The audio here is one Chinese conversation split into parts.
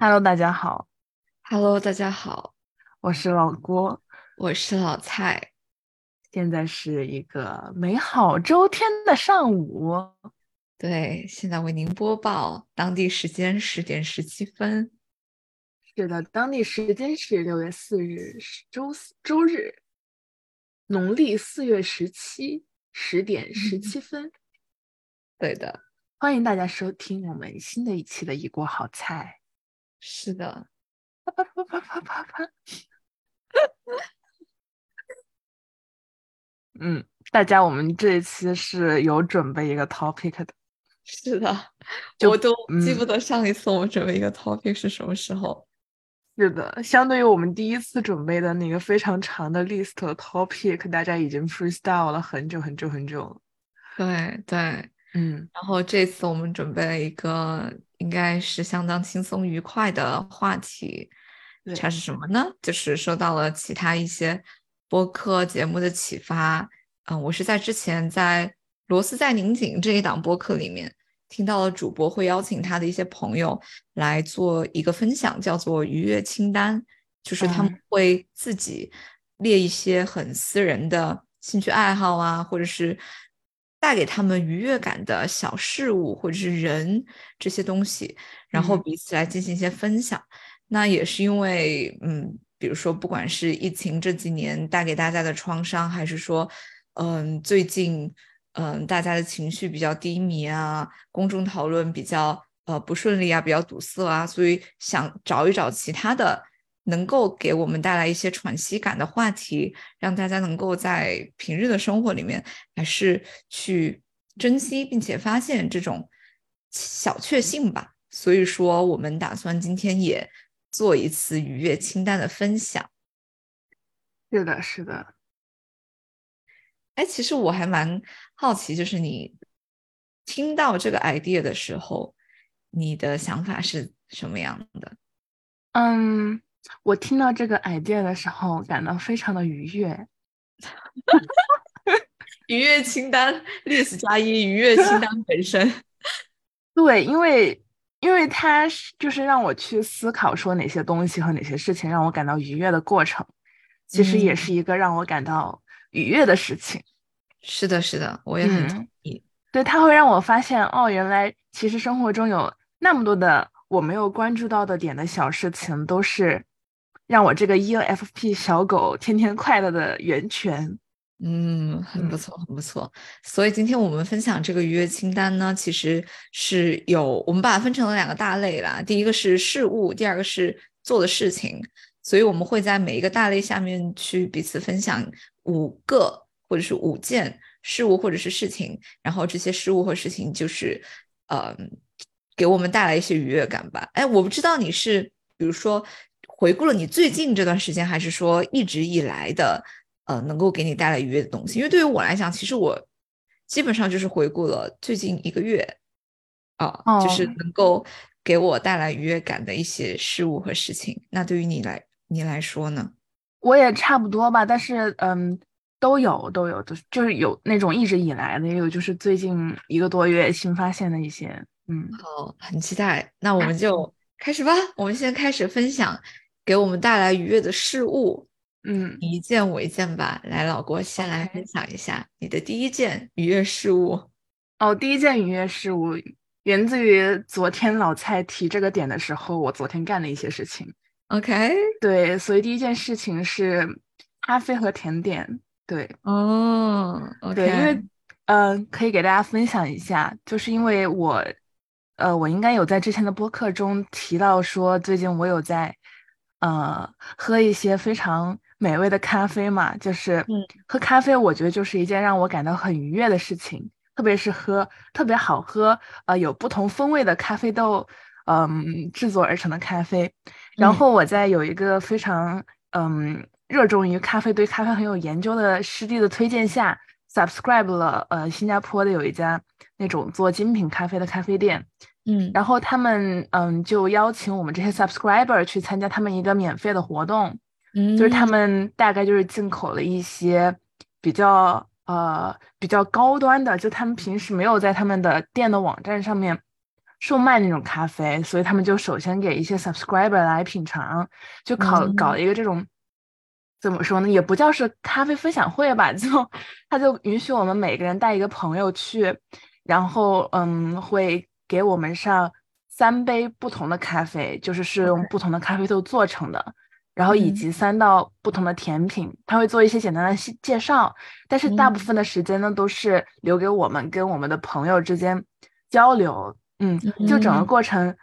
Hello，大家好，Hello，大家好，我是老郭，我是老蔡。现在是一个美好周天的上午。对，现在为您播报当地时间十点十七分。是的，当地时间是六月四日，是周四周日，农历四月十七十点十七分。对的，欢迎大家收听我们新的一期的一锅好菜。是的，啪啪啪啪啪啪啪。嗯，大家，我们这一期是有准备一个 topic 的。是的，我都记嗯不得上一次我们准备一个 topic 是什么时候。是的，相对于我们第一次准备的那个非常长的 list topic，大家已经 freestyle 了很久很久很久了。对对，嗯，然后这次我们准备了一个应该是相当轻松愉快的话题，对它是什么呢？就是受到了其他一些播客节目的启发。嗯，我是在之前在《罗斯在拧紧》这一档播客里面听到了主播会邀请他的一些朋友来做一个分享，叫做愉悦清单，就是他们嗯。会自己列一些很私人的兴趣爱好啊，或者是带给他们愉悦感的小事物或者是人这些东西，然后嗯。彼此来进行一些分享。那也是因为，嗯，比如说，不管是疫情这几年带给大家的创伤，还是说，嗯，最近，嗯，大家的情绪比较低迷啊，公众讨论比较呃不顺利啊，比较堵塞啊，所以想找一找其他的能够给我们带来一些喘息感的话题，让大家能够在平日的生活里面还是去珍惜并且发现这种小确幸吧。所以说，我们打算今天也做一次愉悦清单的分享。是的，是的。哎，其实我还蛮好奇，就是你听到这个 idea 的时候，你的想法是什么样的？嗯，我听到这个 idea 的时候，感到非常的愉悦。愉悦清单 list 加一，愉悦清单本身。对，因为因为它是就是让我去思考说哪些东西和哪些事情让我感到愉悦的过程，其实也嗯是一个让我感到愉悦的事情。是的，是的，我也很嗯同意。对，它会让我发现，哦，原来其实生活中有那么多的我没有关注到的点的小事情，都是让我这个 ENFP 小狗天天快乐的源泉。嗯，很不嗯错，很不错。所以今天我们分享这个愉悦清单呢，其实是有我们把它分成了两个大类啦。第一个是事物，第二个是做的事情。所以我们会在每一个大类下面去彼此分享五个或者是五件事物或者是事情，然后这些事物和事情就是呃给我们带来一些愉悦感吧。哎，我不知道你是比如说回顾了你最近这段时间，还是说一直以来的。呃，能够给你带来愉悦的东西，因为对于我来讲，其实我基本上就是回顾了最近一个月啊，就是哦能够给我带来愉悦感的一些事物和事情。那对于你来你来说呢？我也差不多吧，但是嗯，都有都有，就是就是有那种一直以来的，也有就是最近一个多月新发现的一些，嗯，好，很期待。那我们就开始吧。我们先开始分享给我们带来愉悦的事物。嗯，一件我一件吧。来，老郭先来分享一下你的第一件愉悦事物。哦，第一件愉悦事物源自于昨天老蔡提这个点的时候，我昨天干的一些事情。OK，对，所以第一件事情是咖啡和甜点。对，哦对，因为呃，可以给大家分享一下，就是因为我，呃，我应该有在之前的播客中提到说，最近我有在呃喝一些非常美味的咖啡嘛，就是嗯喝咖啡，我觉得就是一件让我感到很愉悦的事情，特别是喝特别好喝，呃，有不同风味的咖啡豆，嗯，制作而成的咖啡。然嗯。后我在有一个非常嗯热衷于咖啡、对咖啡很有研究的师弟的推荐下，subscribe 了呃新加坡的有一家那种做精品咖啡的咖啡店，嗯。然后他们嗯就邀请我们这些 subscriber 去参加他们一个免费的活动，嗯，就是他们大概就是进口了一些比较呃比较高端的，就他们平时没有在他们的店的网站上面售卖那种咖啡，所以他们就首先给一些 subscriber 来品尝，就考搞嗯一个这种。怎么说呢？也不叫是咖啡分享会吧，就他就允许我们每个人带一个朋友去，然后嗯，会给我们上三杯不同的咖啡，就是是用不同的咖啡豆做成的，然后以嗯及三道不同的甜品，他会做一些简单的细介绍，但是大部嗯分的时间呢都是留给我们跟我们的朋友之间交流，嗯，就整个嗯。过程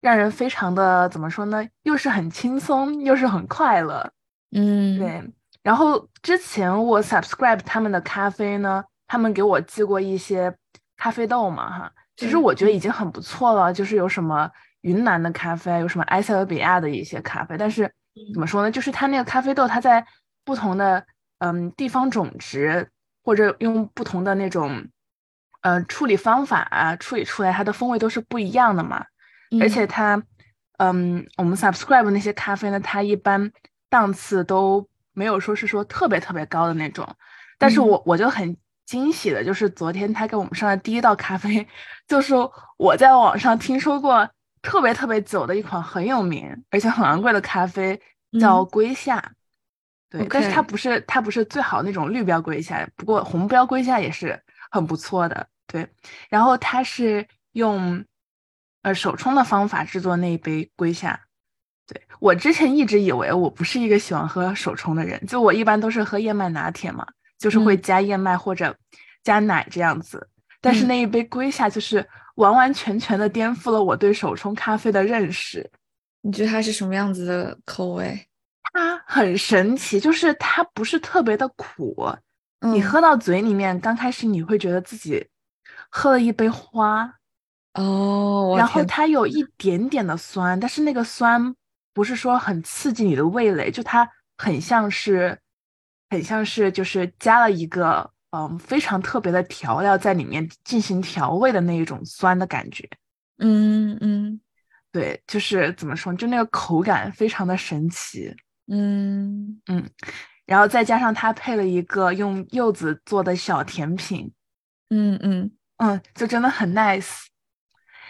让人非常的怎么说呢，又是很轻松，又是很快乐。嗯。对，然后之前我 subscribe 他们的咖啡呢，他们给我寄过一些咖啡豆嘛，哈，其实我觉得已经很不错了，就是有什么云南的咖啡，有什么埃塞俄比亚的一些咖啡，但是怎么说呢，就是它那个咖啡豆，它在不同的嗯地方种植，或者用不同的那种呃处理方法啊，处理出来它的风味都是不一样的嘛。而且它，嗯，我们 subscribe 那些咖啡呢，它一般档次都没有说是说特别特别高的那种，但是嗯我我就很惊喜的，就是昨天他给我们上的第一道咖啡，就是我在网上听说过特别特别久的一款很有名而且很昂贵的咖啡，叫嗯龟夏。对，但是它不是它不是最好那种绿标龟夏，不过红标龟夏也是很不错的。对，然后它是用呃手冲的方法制作那一杯龟夏。对，我之前一直以为我不是一个喜欢喝手冲的人，就我一般都是喝燕麦拿铁嘛，就是会嗯加燕麦或者加奶这样子。但是嗯那一杯龟夏就是完完全全的颠覆了我对手冲咖啡的认识。你觉得它是什么样子的口味？它很神奇，就是它不是特别的苦，你嗯喝到嘴里面，刚开始你会觉得自己喝了一杯花，哦，我然后它有一点点的酸，但是那个酸不是说很刺激你的味蕾，就它很像是，很像是就是加了一个嗯非常特别的调料在里面进行调味的那一种酸的感觉。嗯嗯对，就是怎么说，就那个口感非常的神奇。嗯嗯然后再加上它配了一个用柚子做的小甜品，嗯嗯，嗯，就真的很 nice。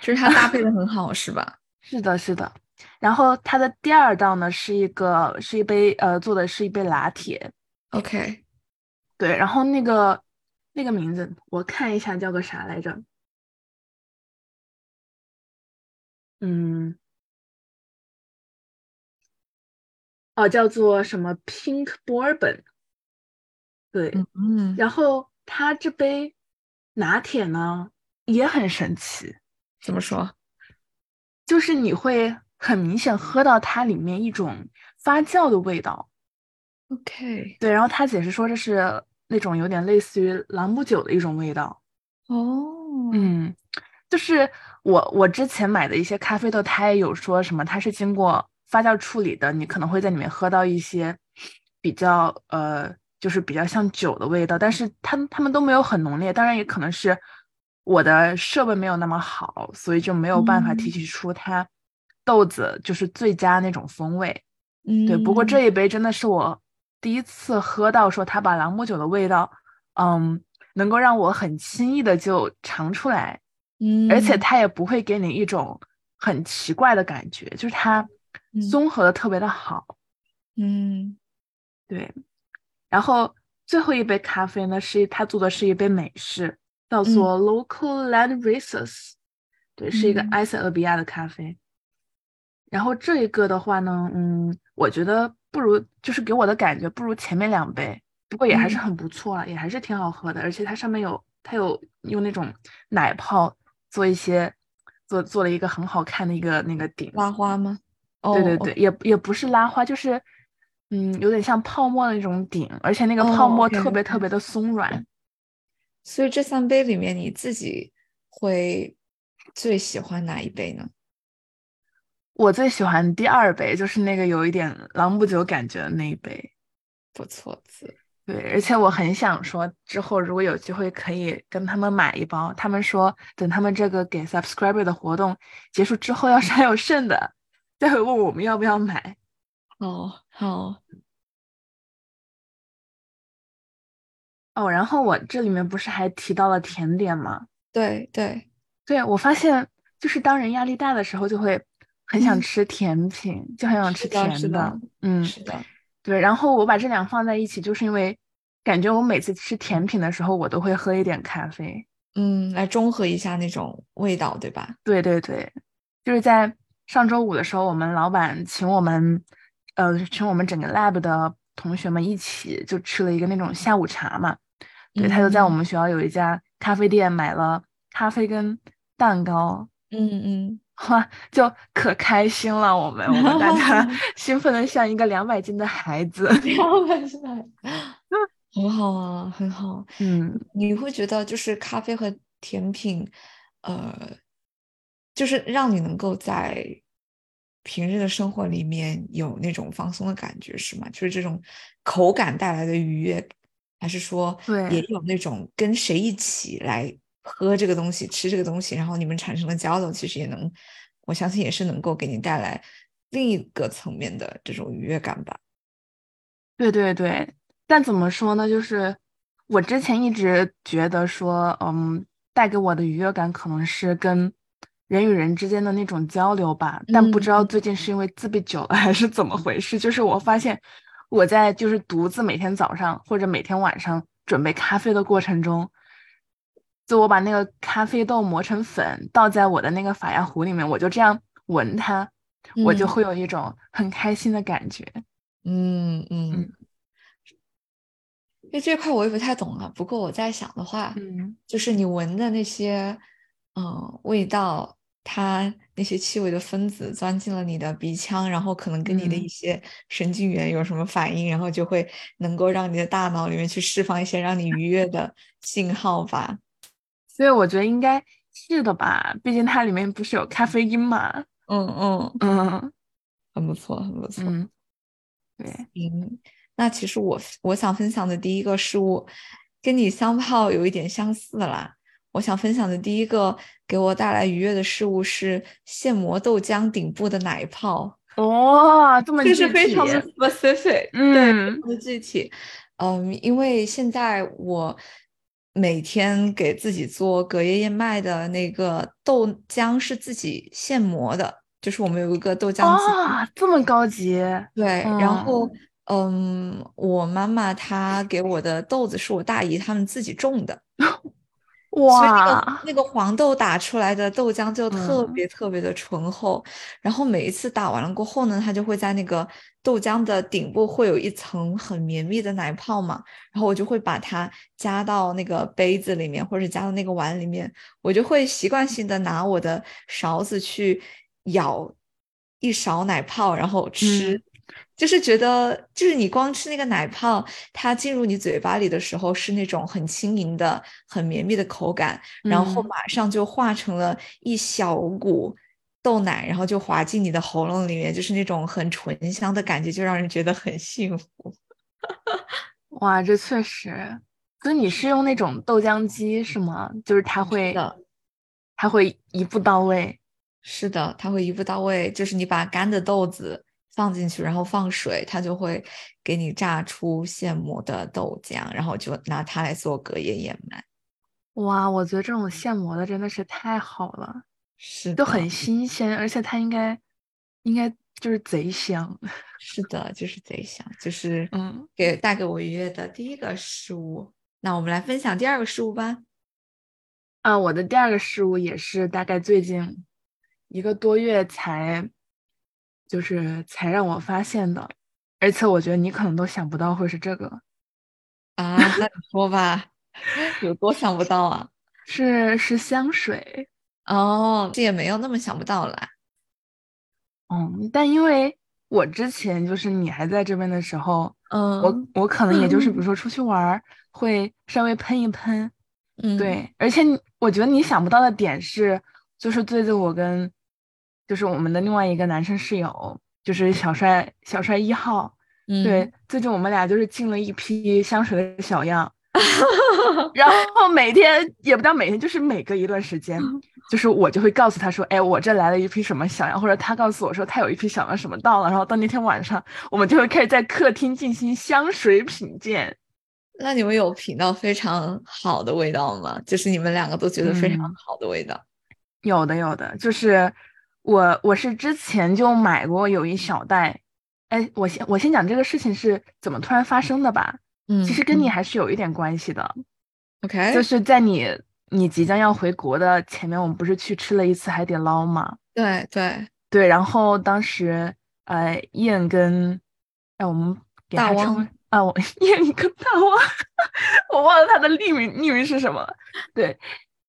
就是它搭配的很好，是吧？是的，是的。然后它的第二道呢是一个是一杯呃做的是一杯拿铁，OK，对，然后那个那个名字我看一下叫个啥来着？嗯，哦，叫做什么 Pink Bourbon，对，嗯嗯然后它这杯拿铁呢也很神奇，怎么说？就是你会很明显喝到它里面一种发酵的味道。OK，对，然后他解释说这是那种有点类似于朗姆酒的一种味道。哦，嗯，就是我我之前买的一些咖啡豆，它也有说什么它是经过发酵处理的，你可能会在里面喝到一些比较呃，就是比较像酒的味道，但是它它们都没有很浓烈，当然也可能是我的设备没有那么好，所以就没有办法提嗯。取出它豆子就是最佳那种风味。嗯，对，不过这一杯真的是我第一次喝到，说它把朗姆酒的味道，嗯，能够让我很轻易的就尝出来，嗯，而且它也不会给你一种很奇怪的感觉，就是它嗯。综合的特别的好。嗯。对，然后最后一杯咖啡呢，是他做的是一杯美式，叫做 Local Land Races，、对，是一个嗯。埃塞俄比亚的咖啡。然后这一个的话呢，嗯，我觉得不如，就是给我的感觉不如前面两杯，不过也还是嗯。很不错啊，也还是挺好喝的，而且它上面有它有用那种奶泡做一些做做了一个很好看的一个那个顶，拉花吗？哦，对对对，哦，也也不是拉花，就是嗯，有点像泡沫的那种顶，而且那个泡哦沫特别特别的松软。所以这三杯里面，你自己会最喜欢哪一杯呢？我最喜欢第二杯，就是那个有一点朗姆酒感觉的那一杯。不错字，对，而且我很想说，之后如果有机会可以跟他们买一包。他们说，等他们这个给 subscriber 的活动结束之后，要是还有剩的，再会问我们要不要买。哦，好，哦，然后我这里面不是还提到了甜点吗？对对，对，我发现就是当人压力大的时候，就会很想吃甜品，就很想吃是的是甜的嗯，是的，对。然后我把这两放在一起，就是因为感觉我每次吃甜品的时候，我都会喝一点咖啡。嗯，来中和一下那种味道，对吧？对对对，就是在上周五的时候，我们老板请我们，呃，请我们整个 lab 的同学们一起就吃了一个那种下午茶嘛。对，他就在我嗯们学校有一家咖啡店买了咖啡跟蛋糕，嗯嗯，哇，就可开心了。我们我们大家 兴奋的像一个两百斤的孩子。两百是 很好啊，很好。嗯，你会觉得就是咖啡和甜品，呃，就是让你能够在平日的生活里面有那种放松的感觉，是吗？就是这种口感带来的愉悦，还是说对也有那种跟谁一起来喝这个东西、吃这个东西，然后你们产生了交流，其实也能，我相信也是能够给你带来另一个层面的这种愉悦感吧。对对对。但怎么说呢？就是我之前一直觉得说，嗯，带给我的愉悦感可能是跟人与人之间的那种交流吧。但不知道嗯最近是因为自闭久了还是怎么回事，就是我发现我在就是独自每天早上或者每天晚上准备咖啡的过程中，就我把那个咖啡豆磨成粉倒在我的那个法压壶里面，我就这样闻它，我就嗯会有一种很开心的感觉。嗯嗯嗯，因为这块我也不太懂了。不过我在想的话，嗯就是你闻的那些，嗯，味道，它那些气味的分子钻进了你的鼻腔，然后可能跟你的一嗯些神经元有什么反应，然后就会能够让你的大脑里面去释放一些让你愉悦的信号吧。所以我觉得应该是的吧，毕竟它里面不是有咖啡因嘛。嗯嗯，嗯很不错，很不错。嗯，对，嗯，那其实我我想分享的第一个事物，跟你香泡有一点相似啦。我想分享的第一个给我带来愉悦的事物是现磨豆浆顶部的奶泡，哇、这么这是非常的 specific，嗯对，的具体。嗯，因为现在我每天给自己做隔夜燕麦的那个豆浆是自己现磨的，就是我们有一个豆浆机。啊，这么高级，对，然后嗯，我妈妈她给我的豆子是我大姨他们自己种的，所以那个哇，那个黄豆打出来的豆浆就特嗯别特别的醇厚，然后每一次打完了过后呢，它就会在那个豆浆的顶部会有一层很绵密的奶泡嘛，然后我就会把它加到那个杯子里面或者加到那个碗里面，我就会习惯性的拿我的勺子去舀一勺奶泡，然后吃。嗯就是觉得，就是你光吃那个奶泡，它进入你嘴巴里的时候是那种很轻盈的、很绵密的口感，然后嗯马上就化成了一小股豆奶，然后就滑进你的喉咙里面，就是那种很醇香的感觉，就让人觉得很幸福。哇，这确实。所以你是用那种豆浆机是吗？就是它会，的，它会一步到位。是的，它会一步到位，就是你把干的豆子放进去，然后放水，它就会给你榨出现磨的豆浆，然后就拿它来做隔夜燕麦。哇，我觉得这种现磨的真的是太好了，是的，就很新鲜，而且它应该应该就是贼香。是的，就是贼香，就是嗯给带给我愉悦的第一个事物。那我们来分享第二个事物吧。啊，我的第二个事物也是大概最近一个多月才，就是才让我发现的，而且我觉得你可能都想不到会是这个，啊，那你说吧，有多想不到啊？是是香水。哦，这也没有那么想不到啦。嗯，但因为我之前就是你还在这边的时候，嗯我我可能也就是比如说出去玩儿会稍微喷一喷，嗯，对，而且我觉得你想不到的点是，就是最近我跟就是我们的另外一个男生室友，就是小帅小帅一号，嗯，对，最近我们俩就是进了一批香水的小样，然后每天也不叫每天，就是每隔一段时间，就是我就会告诉他说，哎，我这来了一批什么小样，或者他告诉我说他有一批小样什么到了，然后到那天晚上，我们就会开始在客厅进行香水品鉴。那你们有品到非常好的味道吗？就是你们两个都觉得非常嗯好的味道。有的，有的，就是我我是之前就买过有一小袋，哎，我先我先讲这个事情是怎么突然发生的吧，嗯，其实跟你嗯还是有一点关系的。OK，就是在你你即将要回国的前面，我们不是去吃了一次海底捞吗？对对，对，然后当时呃，燕跟哎，我们给他称啊，我 燕跟大王，我忘了他的匿名匿名是什么了。对，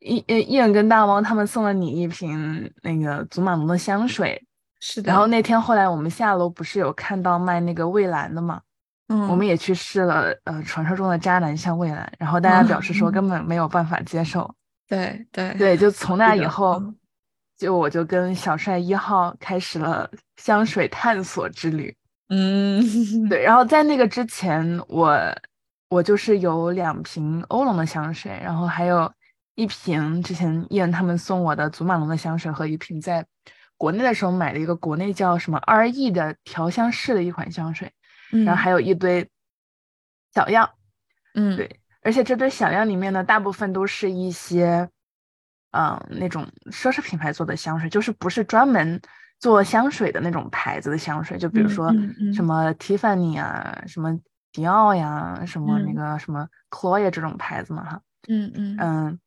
燕呃燕跟大汪他们送了你一瓶那个祖马龙的香水，是的。然后那天后来我们下楼不是有看到卖那个蔚蓝的嘛？嗯，我们也去试了，呃，传说中的渣男香蔚蓝，然后大家表示说根本没有办法接受。对对对，就从那以后嗯，就我就跟小帅一号开始了香水探索之旅。嗯，对，然后在那个之前，我我就是有两瓶欧龙的香水，然后还有一瓶之前燕他们送我的祖马龙的香水和一瓶在国内的时候买的一个国内叫什么 RE 的调香室的一款香水，嗯然后还有一堆小样。嗯，对，而且这堆小样里面呢，大部分都是一些，嗯、那种奢侈品牌做的香水，就是不是专门做香水的那种牌子的香水，就比如嗯说什么 Tiffany 啊，什么迪奥呀，什么那嗯。个什么 Chloe 这种牌子嘛，哈，嗯嗯。嗯，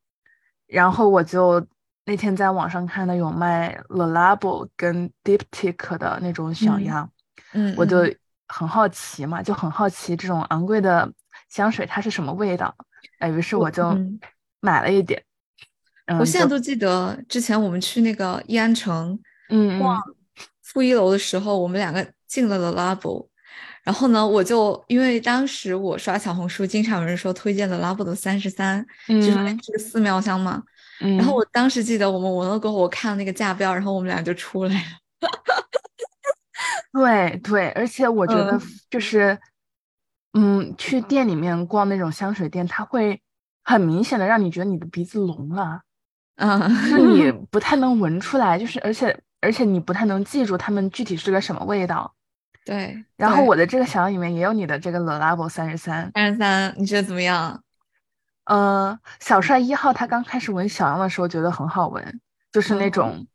然后我就那天在网上看到有卖 Le Labo 跟 Diptyque 的那种小嗯样。嗯，我就嗯很好奇嘛，就很好奇这种昂贵的香水它是什么味道，哎，于是我我就嗯买了一点。嗯，我现在都记得之前我们去那个易安城嗯逛嗯负一楼的时候，我们两个进了 The Labo，然后呢，我就因为当时我刷小红书，经常有人说推荐 The Labo 的三十三，就是它嗯是个寺庙香嘛。嗯，然后我当时记得我们闻了过后，我看了那个价标，然后我们俩就出来了。对对，而且我觉得嗯就是，嗯，去店里面逛那种香水店，它会很明显的让你觉得你的鼻子聋了，嗯，就你不太能闻出来，就是而且而且你不太能记住它们具体是个什么味道。对。然后我的这个小样里面也有你的这个 Le Labo 三十三，三十三，你觉得怎么样？呃，小帅一号他刚开始闻小样的时候觉得很好闻，就是那哦种，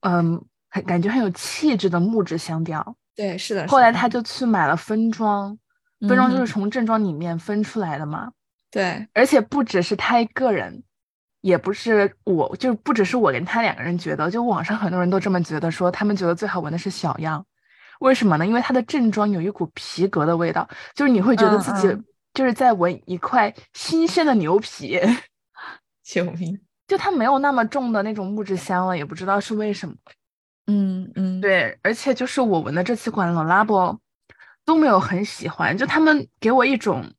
嗯，很感觉很有气质的木质香调。对，是的。后是的来他就去买了分装，分装就嗯是从正装里面分出来的嘛。对，而且不只是他一个人，也不是我，就不只是我跟他两个人觉得，就网上很多人都这么觉得，说他们觉得最好闻的是小样。为什么呢？因为它的正装有一股皮革的味道，就是你会觉得自己就是在闻一块新鲜的牛皮。救命！就它没有那么重的那种木质香了，也不知道是为什么。嗯嗯，对，而且就是我闻的这几款 Le Labo 都没有很喜欢，就他们给我一种，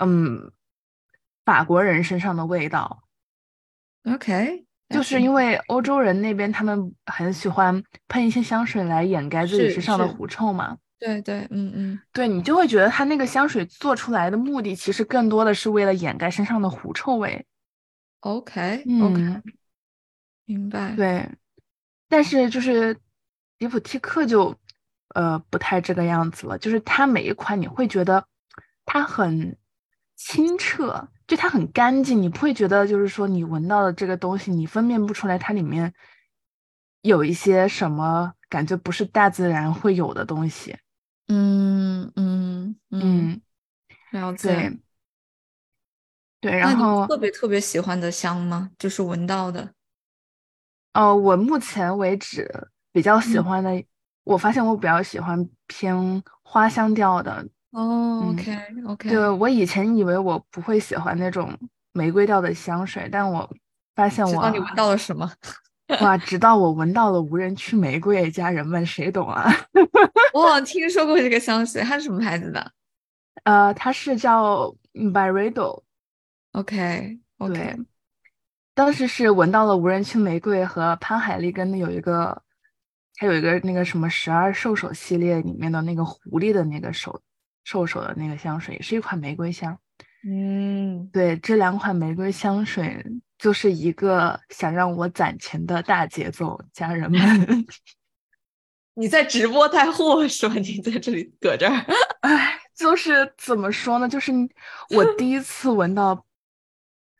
嗯，法国人身上的味道，，OK，就是因为欧洲人那边他们很喜欢喷一些香水来掩盖自己身上的狐臭嘛。对对，嗯嗯对你就会觉得他那个香水做出来的目的，其实更多的是为了掩盖身上的狐臭味。，OK OK，嗯，明白。对，但是就是迪普蒂克就呃不太这个样子了，就是它每一款你会觉得它很清澈，就它很干净，你不会觉得就是说你闻到的这个东西，你分辨不出来它里面有一些什么感觉不是大自然会有的东西。嗯嗯嗯，嗯，了解。对，对，然后特别特别喜欢的香吗？就是闻到的。呃，我目前为止比较喜嗯欢的，我发现我比较喜欢偏花香调的。哦嗯，OK OK，对，我以前以为我不会喜欢那种玫瑰调的香水，但我发现我知道你闻到了什么？哇，直到我闻到了无人区玫瑰，家人们谁懂啊？我好像听说过这个香水，它是什么牌子的呃，它是叫 Byredo，？OK 对 OK，，当时是闻到了无人区玫瑰和潘海利根的有一个还有一个那个什么十二兽首系列里面的那个狐狸的那个手兽首的那个香水，也是一款玫瑰香。嗯，对，这两款玫瑰香水就是一个想让我攒钱的大节奏，家人们。你在直播带货是吧？你在这里搁这儿，哎，就是怎么说呢？就是我第一次闻到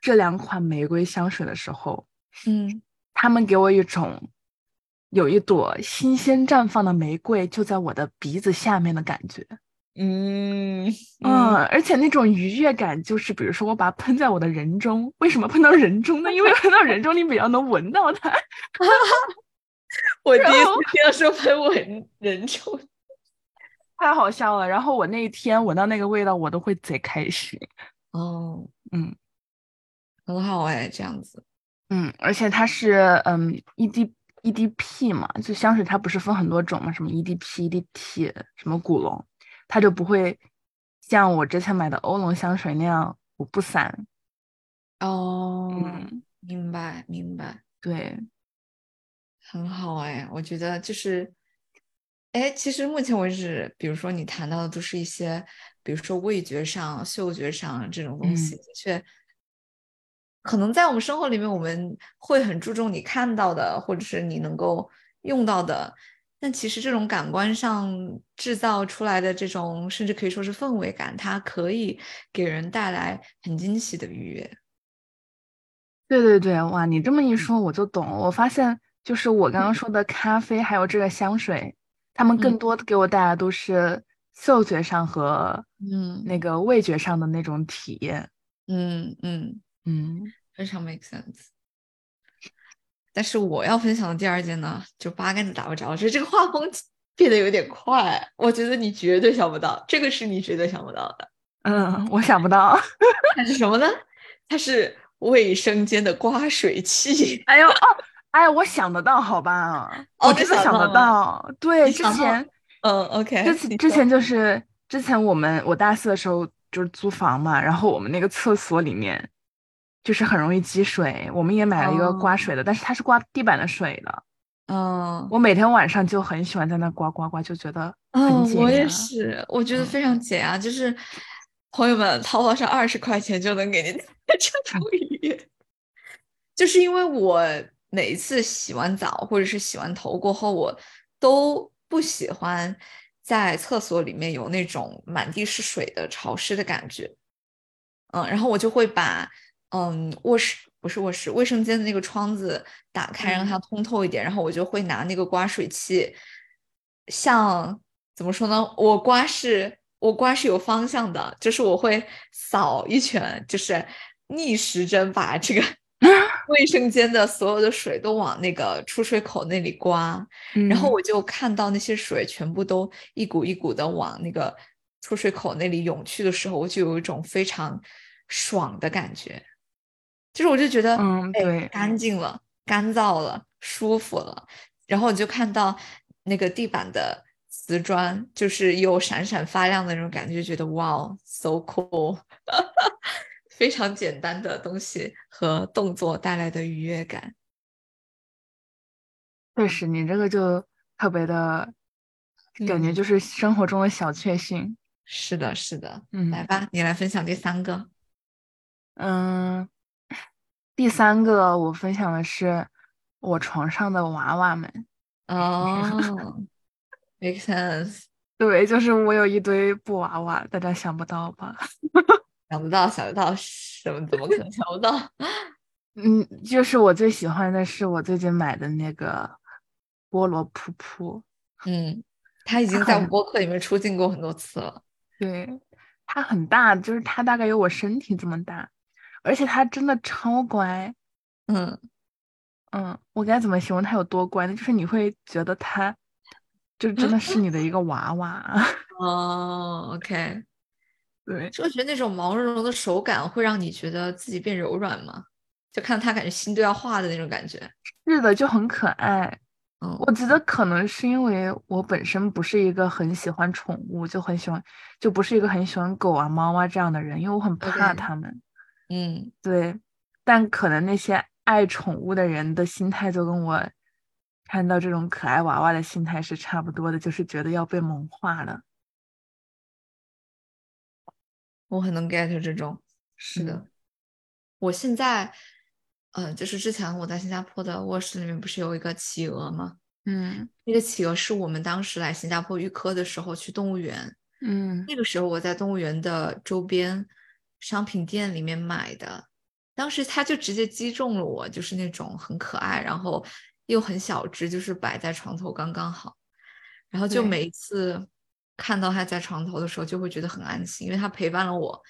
这两款玫瑰香水的时候，嗯，他们给我一种有一朵新鲜绽放的玫瑰就在我的鼻子下面的感觉。嗯嗯，而且那种愉悦感，就是比如说我把它喷在我的人中，为什么喷到人中呢？因为喷到人中，你比较能闻到它。我第一次听到说喷我人人中，太好笑了。然后我那一天闻到那个味道，我都会贼开心。哦，嗯很好哎，这样子，嗯，而且它是嗯 ED EDP 嘛，就香水它不是分很多种嘛，什么 E EDP、EDT，什么古龙，它就不会像我之前买的欧龙香水那样我不散。哦，嗯，明白明白，对，很好哎，我觉得就是，哎，其实目前为止，比如说你谈到的都是一些，比如说味觉上、嗅觉上这种东西，嗯的确，可能在我们生活里面，我们会很注重你看到的，或者是你能够用到的。但其实这种感官上制造出来的这种，甚至可以说是氛围感，它可以给人带来很惊喜的愉悦。对对对，哇，你这么一说我就懂了。我发现就是我刚刚说的咖啡，还有这个香水，它们更嗯多的给我带来都是嗅觉上和嗯那个味觉上的那种体验。嗯嗯。嗯非常 make sense。但是我要分享的第二件呢，就八竿子打不着，就是这个画风 变得有点快，我觉得你绝对想不到，这个是你绝对想不到的。嗯，我想不到。它是什么呢？它是卫生间的刮水器。哎呦哦，哎，我想得到，好吧？我真的想得到。对，之前嗯，OK，之前之前就是之前我们我大四的时候就是租房嘛，然后我们那个厕所里面就是很容易积水，我们也买了一个刮哦水的，但是它是刮地板的水的。嗯我每天晚上就很喜欢在那刮刮刮，就觉得很嗯，解我也是，我觉得嗯非常解压，就是朋友们，淘宝上二十块钱就能给您这种愉悦。就是因为我每一次洗完澡或者是洗完头过后，我都不喜欢在厕所里面有那种满地是水的潮湿的感觉。嗯，然后我就会把嗯卧室不是卧室卫生间的那个窗子打开，让它通透一点，然后我就会拿那个刮水器，像怎么说呢？我刮是我刮是有方向的，就是我会扫一圈，就是逆时针把这个 卫生间的所有的水都往那个出水口那里刮，然后嗯我就看到那些水全部都一股一股的往那个出水口那里涌去的时候，我就有一种非常爽的感觉，就是我就觉得，哎嗯对干净了，干燥了，舒服了，然后我就看到那个地板的瓷砖，就是有闪闪发亮的那种感觉，就觉得哇哦，so cool，非常简单的东西和动作带来的愉悦感。确实，你这个就特别的感觉，嗯就是生活中的小确幸。是的，是的，嗯来吧，你来分享第三个。嗯，第三个我分享的是我床上的娃娃们。哦，make sense，对，就是我有一堆布娃娃，大家想不到吧？想不到，想不到，什么怎么可能想不到？嗯，就是我最喜欢的是我最近买的那个菠萝噗噗，嗯，他已经在我客里面出镜过很多次了。对，它很大，就是它大概有我身体这么大，而且它真的超乖。嗯嗯，我该怎么形容它有多乖呢？就是你会觉得它就真的是你的一个娃娃。哦，OK，对，就我觉得那种毛茸茸的手感会让你觉得自己变柔软吗？就看到他感觉心都要化的那种感觉。是的，就很可爱。嗯我觉得可能是因为我本身不是一个很喜欢宠物，就很喜欢，就不是一个很喜欢狗啊、猫啊这样的人，因为我很怕它们。嗯对，但可能那些爱宠物的人的心态就跟我看到这种可爱娃娃的心态是差不多的，就是觉得要被萌化了。我很能 get 这种，是的。嗯我现在，呃，就是之前我在新加坡的卧室里面不是有一个企鹅吗？嗯那个企鹅是我们当时来新加坡预科的时候去动物园，嗯那个时候我在动物园的周边商品店里面买的，当时它就直接击中了我，就是那种很可爱，然后又很小只，就是摆在床头刚刚好。然后就每一次看到它在床头的时候，就会觉得很安心，因为它陪伴了我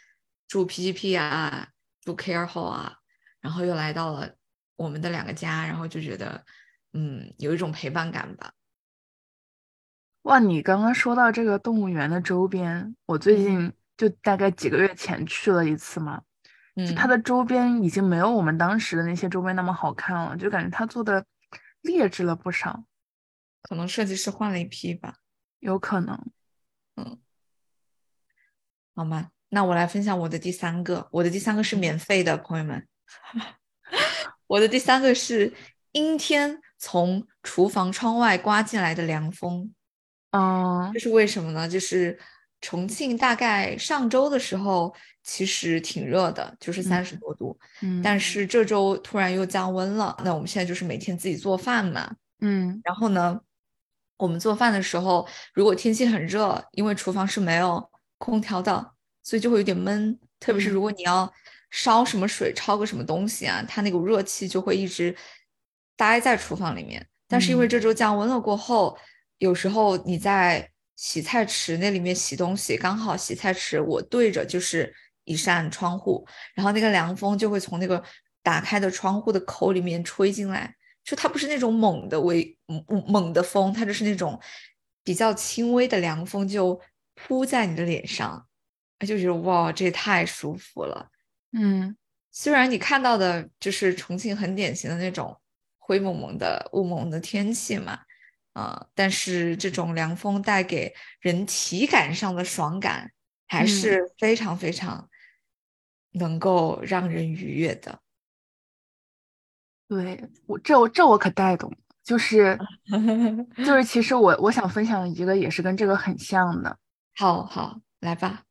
住 PGP 啊，住 Care Hall 啊，然后又来到了我们的两个家，然后就觉得嗯有一种陪伴感吧。哇，你刚刚说到这个动物园的周边，我最嗯近就大概几个月前去了一次嘛，就它嗯的周边已经没有我们当时的那些周边那么好看了，就感觉它做的劣质了不少，可能设计师换了一批吧。有可能。嗯好吗？那我来分享我的第三个，我的第三个是免费的，朋友们。我的第三个是阴天从厨房窗外刮进来的凉风，嗯这是为什么呢？就是重庆大概上周的时候其实挺热的，就是三十多度，嗯但是这周突然又降温了。那我们现在就是每天自己做饭嘛，嗯然后呢，我们做饭的时候，如果天气很热，因为厨房是没有空调的，所以就会有点闷。特别是如果你要烧什么水、焯个什么东西啊，它那股热气就会一直待在厨房里面。但是因为嗯这周降温了过后，有时候你在洗菜池那里面洗东西，刚好洗菜池我对着就是一扇窗户，然后那个凉风就会从那个打开的窗户的口里面吹进来。就它不是那种猛的微猛猛的风，它就是那种比较轻微的凉风，就扑在你的脸上，就觉得哇，这也太舒服了。嗯虽然你看到的就是重庆很典型的那种灰蒙蒙的雾蒙蒙的天气嘛，啊、但是这种凉风带给人体感上的爽感，还嗯是非常非常能够让人愉悦的。对我这我这我可带懂了，就是 就是其实我我想分享一个也是跟这个很像的，好好，来吧。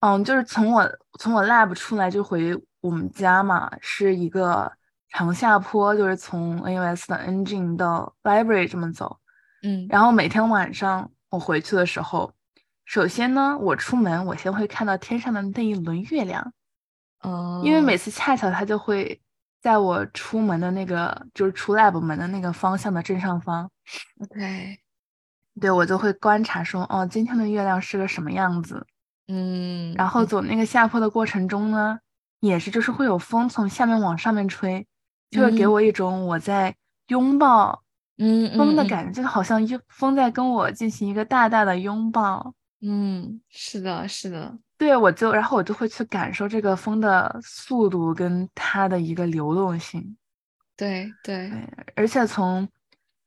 嗯，就是从我从我 lab 出来就回我们家嘛，是一个长下坡，就是从 NUS 的 engine 到 library 这么走。嗯。然后每天晚上我回去的时候，首先呢，我出门我先会看到天上的那一轮月亮，哦，因为每次恰巧它就会在我出门的那个就是出 lab 门的那个方向的正上方，OK，对我就会观察说，哦，今天的月亮是个什么样子。嗯，然后嗯。走那个下坡的过程中呢，也是就是会有风从下面往上面吹，就会给嗯。我一种我在拥抱嗯嗯风的感觉，就好像一风在跟我进行一个大大的拥抱。嗯，是的，是的，对，我就然后我就会去感受这个风的速度跟它的一个流动性。对对，对，而且从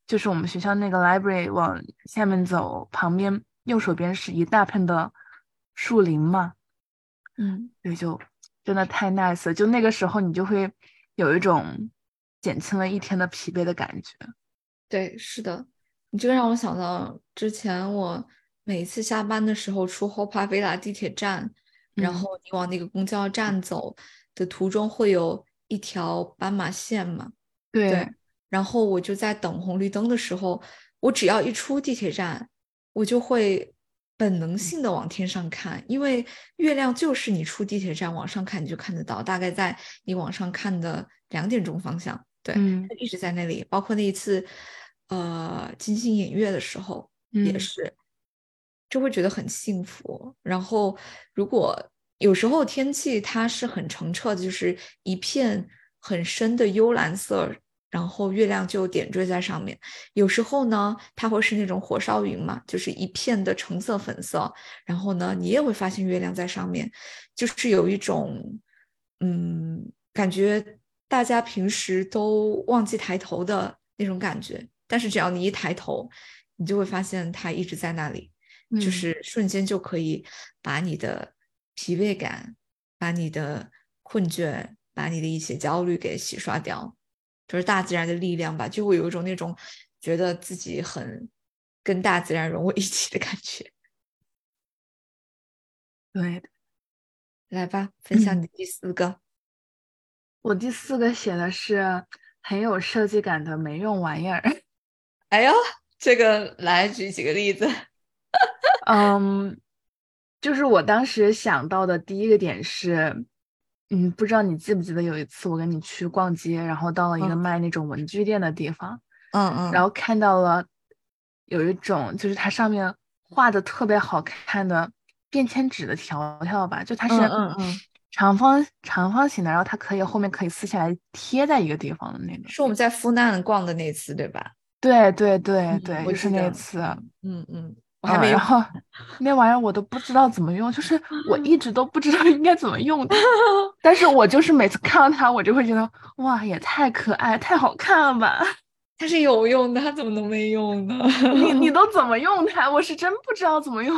就是我们学校那个 library 往下面走，旁边右手边是一大片的树林嘛。嗯对，就真的太 nice 了。就那个时候，你就会有一种减轻了一天的疲惫的感觉。对，是的，你这个让我想到之前我每一次下班的时候出 Hopa Villa 地铁站，然嗯。后你往那个公交站走的途中会有一条斑马线嘛，对。对，然后我就在等红绿灯的时候，我只要一出地铁站，我就会本能性的往天上看，因为月亮就是你出地铁站往上看你就看得到，大概在你往上看的两点钟方向，对，嗯一直在那里。包括那一次，呃，金星掩月的时候也嗯是，就会觉得很幸福。然后如果有时候天气它是很澄澈的，就是一片很深的幽蓝色，然后月亮就点缀在上面。有时候呢，它会是那种火烧云嘛，就是一片的橙色、粉色，然后呢，你也会发现月亮在上面，就是有一种，嗯，感觉大家平时都忘记抬头的那种感觉，但是只要你一抬头，你就会发现它一直在那里，就嗯是瞬间就可以把你的疲惫感、把你的困倦、把你的一些焦虑给洗刷掉。就是大自然的力量吧，就会有一种那种觉得自己很跟大自然融为一体的感觉。对，来吧，分享你第四个。我第四个写的是很有设计感的没用玩意儿。哎呦，这个来举几个例子。嗯，就是我当时想到的第一个点是，嗯，不知道你记不记得有一次我跟你去逛街，然后到了一个嗯卖那种文具店的地方，嗯嗯，然后看到了有一种就是它上面画的特别好看的便签纸的条条吧，就它是嗯嗯嗯长方长方形的，然后它可以后面可以撕下来贴在一个地方的那种。是我们在夫难逛的那次，对吧？对对对嗯对，我就是那次。嗯嗯，我还没用。嗯然后那玩意儿我都不知道怎么用，就是我一直都不知道应该怎么用，但是我就是每次看到它，我就会觉得哇，也太可爱、太好看了吧！它是有用的，它怎么能没用呢？你你 都怎么用它？我是真不知道怎么用。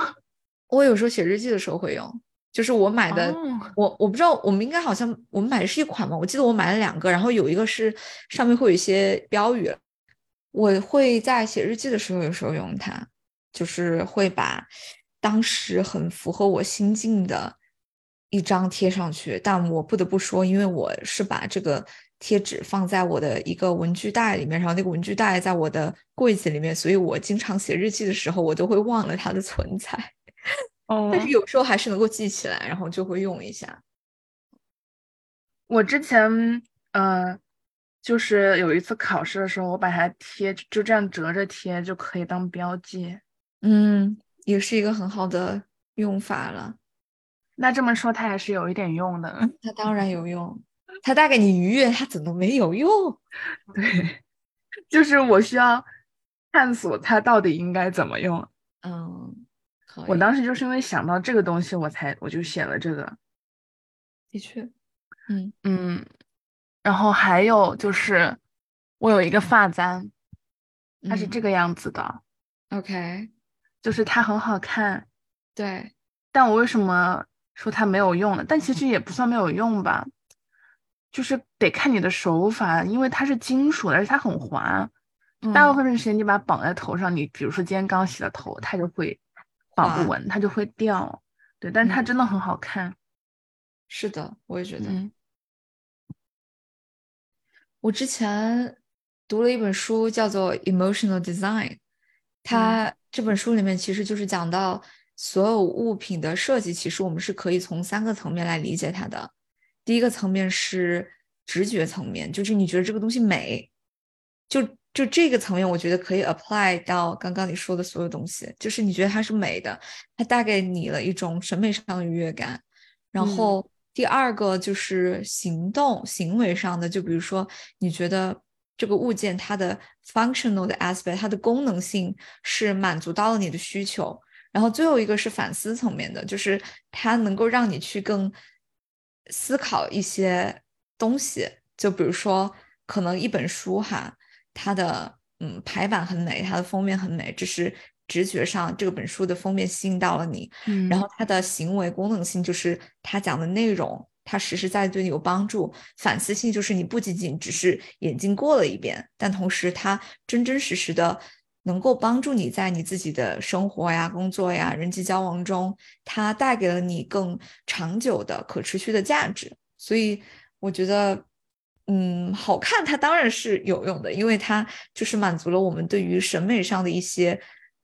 我有时候写日记的时候会用，就是我买的，哦我我不知道，我们应该好像我们买的是一款嘛，我记得我买了两个，然后有一个是上面会有一些标语，我会在写日记的时候有时候用它，就是会把当时很符合我心境的一张贴上去，但我不得不说，因为我是把这个贴纸放在我的一个文具袋里面，然后那个文具袋在我的柜子里面，所以我经常写日记的时候，我都会忘了它的存在。哦但是有时候还是能够记起来，然后就会用一下。我之前呃，就是有一次考试的时候，我把它贴就这样折着贴，就可以当标记。嗯，也是一个很好的用法了。那这么说，它还是有一点用的。它当然有用，它带给你愉悦，它怎么没有用？对，就是我需要探索它到底应该怎么用。嗯，可我当。时就是因为想到这个东西，我才我就写了这个。的确，嗯。嗯，然后还有就是我有一个发簪，它是这嗯个样子的，，OK，就是它很好看，对，但我为什么说它没有用呢？但其实也不算没有用吧，就是得看你的手法，因为它是金属的，而且它很滑。大部嗯分的。时间你把它绑在头上，你比如说今天刚洗了头，它就会绑滑不稳，它就会掉。对，但是它嗯真的很好看。是的，我也觉得。嗯我之前读了一本书，叫做《Emotional Design》，它这本书里面其实就是讲到所有物品的设计，其实我们是可以从三个层面来理解它的。第一个层面是直觉层面，就是你觉得这个东西美，就就这个层面，我觉得可以 apply 到刚刚你说的所有东西，就是你觉得它是美的，它带给你了一种审美上的愉悦感。然嗯后第二个就是行动行为上的，就比如说你觉得这个物件它的 functional 的 aspect，它的功能性是满足到了你的需求。然后最后一个是反思层面的，就是它能够让你去更思考一些东西，就比如说可能一本书哈，它的嗯排版很美，它的封面很美，只是直觉上这个本书的封面吸引到了你，嗯，然后它的行为功能性就是它讲的内容，它实实在在对你有帮助。反思性就是你不仅仅只是眼睛过了一遍，但同时它真真实实的能够帮助你在你自己的生活呀、工作呀、人际交往中，它带给了你更长久的、可持续的价值。所以我觉得。嗯，好看它当然是有用的，因为它就是满足了我们对于审美上的一些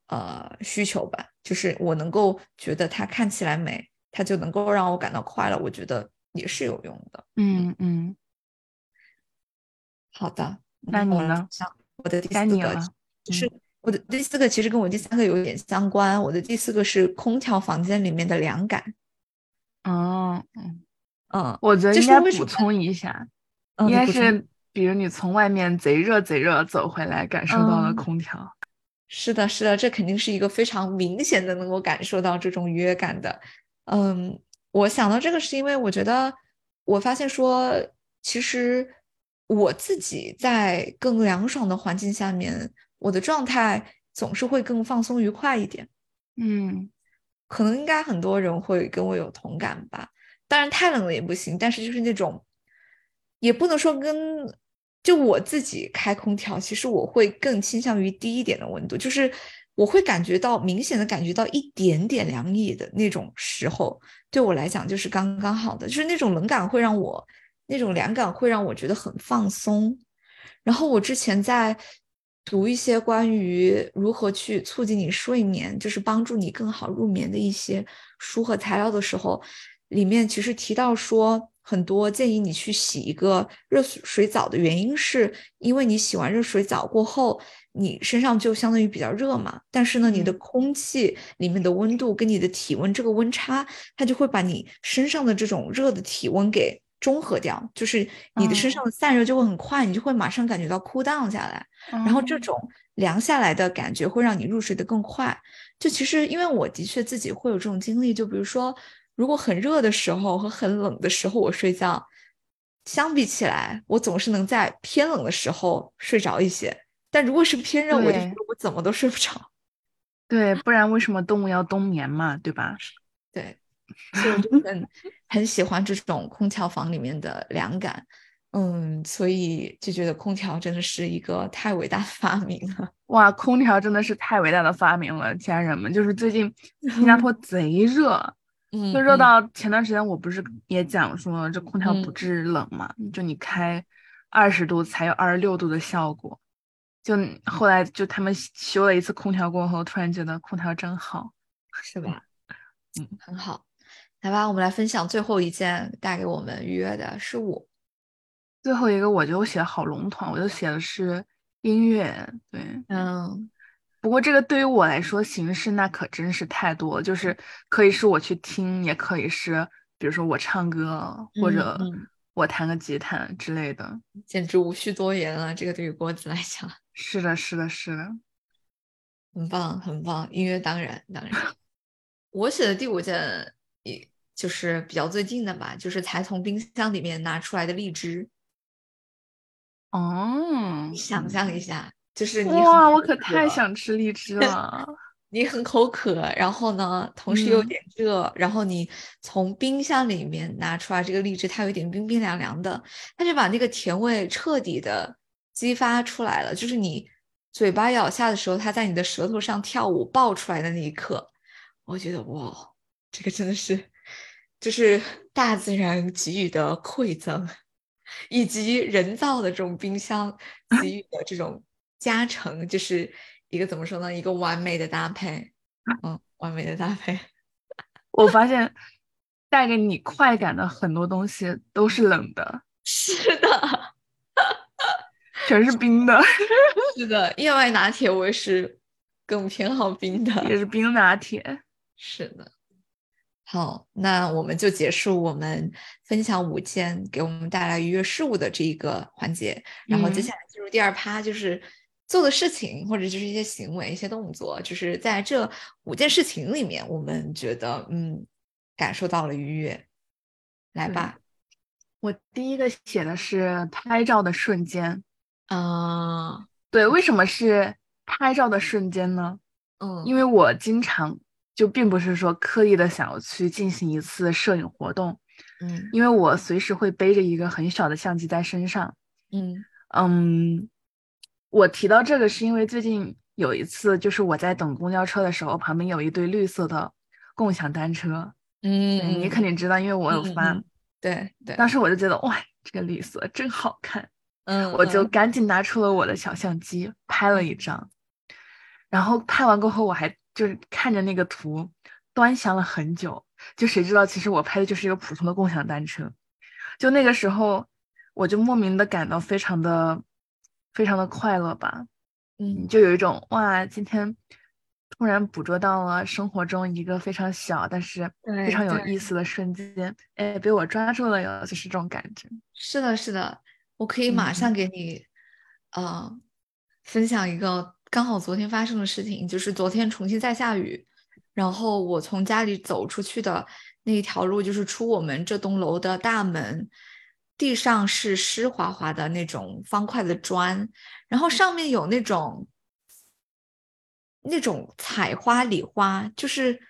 呃需求吧。就是我能够觉得它看起来美，它就能够让我感到快乐，我觉得也是有用的。嗯嗯，好的，那你呢？我的第四个就。是我的第四个，其实跟我第三个有点相关。我的第四个是空调房间里面的凉感。哦，嗯，嗯，我觉得应该补充一下，嗯应该是比如你从外面贼热贼热走回来，感受到了嗯空调。是的，是的，这肯定是一个非常明显的能够感受到这种愉悦感的。嗯，我想到这个是因为我觉得我发现说，其实我自己在更凉爽的环境下面，我的状态总是会更放松愉快一点。嗯可能应该很多人会跟我有同感吧。当然太冷了也不行，但是就是那种，也不能说跟就我自己开空调，其实我会更倾向于低一点的温度，就是我会感觉到明显的感觉到一点点凉意的那种时候，对我来讲就是刚刚好的，就是那种冷感会让我那种凉感会让我觉得很放松。然后我之前在读一些关于如何去促进你睡眠，就是帮助你更好入眠的一些书和材料的时候，里面其实提到说，很多建议你去洗一个热水澡的原因，是因为你洗完热水澡过后，你身上就相当于比较热嘛，但是呢，你的空气里面的温度跟你的体温这个温差，它就会把你身上的这种热的体温给。中和掉，就是你的身上的散热就会很快，你就会马上感觉到 cool down 下来，然后这种凉下来的感觉会让你入睡得更快。就其实因为我的确自己会有这种经历，就比如说如果很热的时候和很冷的时候我睡觉，相比起来，我总是能在偏冷的时候睡着一些。但如果是偏热，我就觉得我怎么都睡不着。对，不然为什么动物要冬眠嘛？对吧？对。所以我就很很喜欢这种空调房里面的凉感，嗯，所以就觉得空调真的是一个太伟大的发明了。哇，空调真的是太伟大的发明了，家人们！就是最近新加坡 贼热，嗯，就热到前段时间我不是也讲说这空调不制冷嘛？就你开二十度才有二十六度的效果。就后来就他们修了一次空调过后，突然觉得空调真好，是吧？嗯，很好。来吧，我们来分享最后一件带给我们愉悦的事物。最后一个我就写好笼统，我就写的是音乐。对，嗯，不过这个对于我来说形式那可真是太多了，就是可以是我去听，也可以是比如说我唱歌或者我弹个吉他之类的，简直无需多言了。这个对于郭子来讲，是的，是的，是的，很棒，很棒。音乐当然，当然，我写的第五件也。就是比较最近的吧，就是才从冰箱里面拿出来的荔枝。哦，你想象一下，就是你哇，我可太想吃荔枝 了。你很口渴，然后呢，同时又有点热，然后你从冰箱里面拿出来这个荔枝，它有点冰冰凉凉的，它就把那个甜味彻底的激发出来了。就是你嘴巴咬下的时候，它在你的舌头上跳舞爆出来的那一刻，我觉得哇，这个真的是。就是大自然给予的馈赠，以及人造的这种冰箱给予的这种加成，就是一个怎么说呢？一个完美的搭配，嗯，完美的搭配。我发现带给你快感的很多东西都是冷的，是的，全是冰的，是的。燕麦拿铁我也是更偏好冰的，也是冰拿铁，是的。好，那我们就结束我们分享五件给我们带来愉悦事物的这一个环节，然后接下来进入第二趴，就是做的事情或者就是一些行为、一些动作，就是在这五件事情里面，我们觉得嗯感受到了愉悦。来吧，我第一个写的是拍照的瞬间啊，对，为什么是拍照的瞬间呢？嗯，因为我经常。就并不是说刻意的想要去进行一次摄影活动，嗯，因为我随时会背着一个很小的相机在身上，嗯嗯，我提到这个是因为最近有一次，就是我在等公交车的时候，旁边有一对绿色的共享单车，嗯，你肯定知道，因为我有发，对对，当时我就觉得哇，这个绿色真好看，嗯，我就赶紧拿出了我的小相机拍了一张，然后拍完过后我还。就是看着那个图，端详了很久。就谁知道，其实我拍的就是一个普通的共享单车。就那个时候，我就莫名的感到非常的、非常的快乐吧。嗯，就有一种哇，今天突然捕捉到了生活中一个非常小但是非常有意思的瞬间，哎，被我抓住了哟，就是这种感觉。是的，是的，我可以马上给你，呃，分享一个。刚好昨天发生的事情就是昨天重庆在下雨，然后我从家里走出去的那一条路就是出我们这栋楼的大门，地上是湿滑滑的那种方块的砖，然后上面有那种那种彩花礼花，就是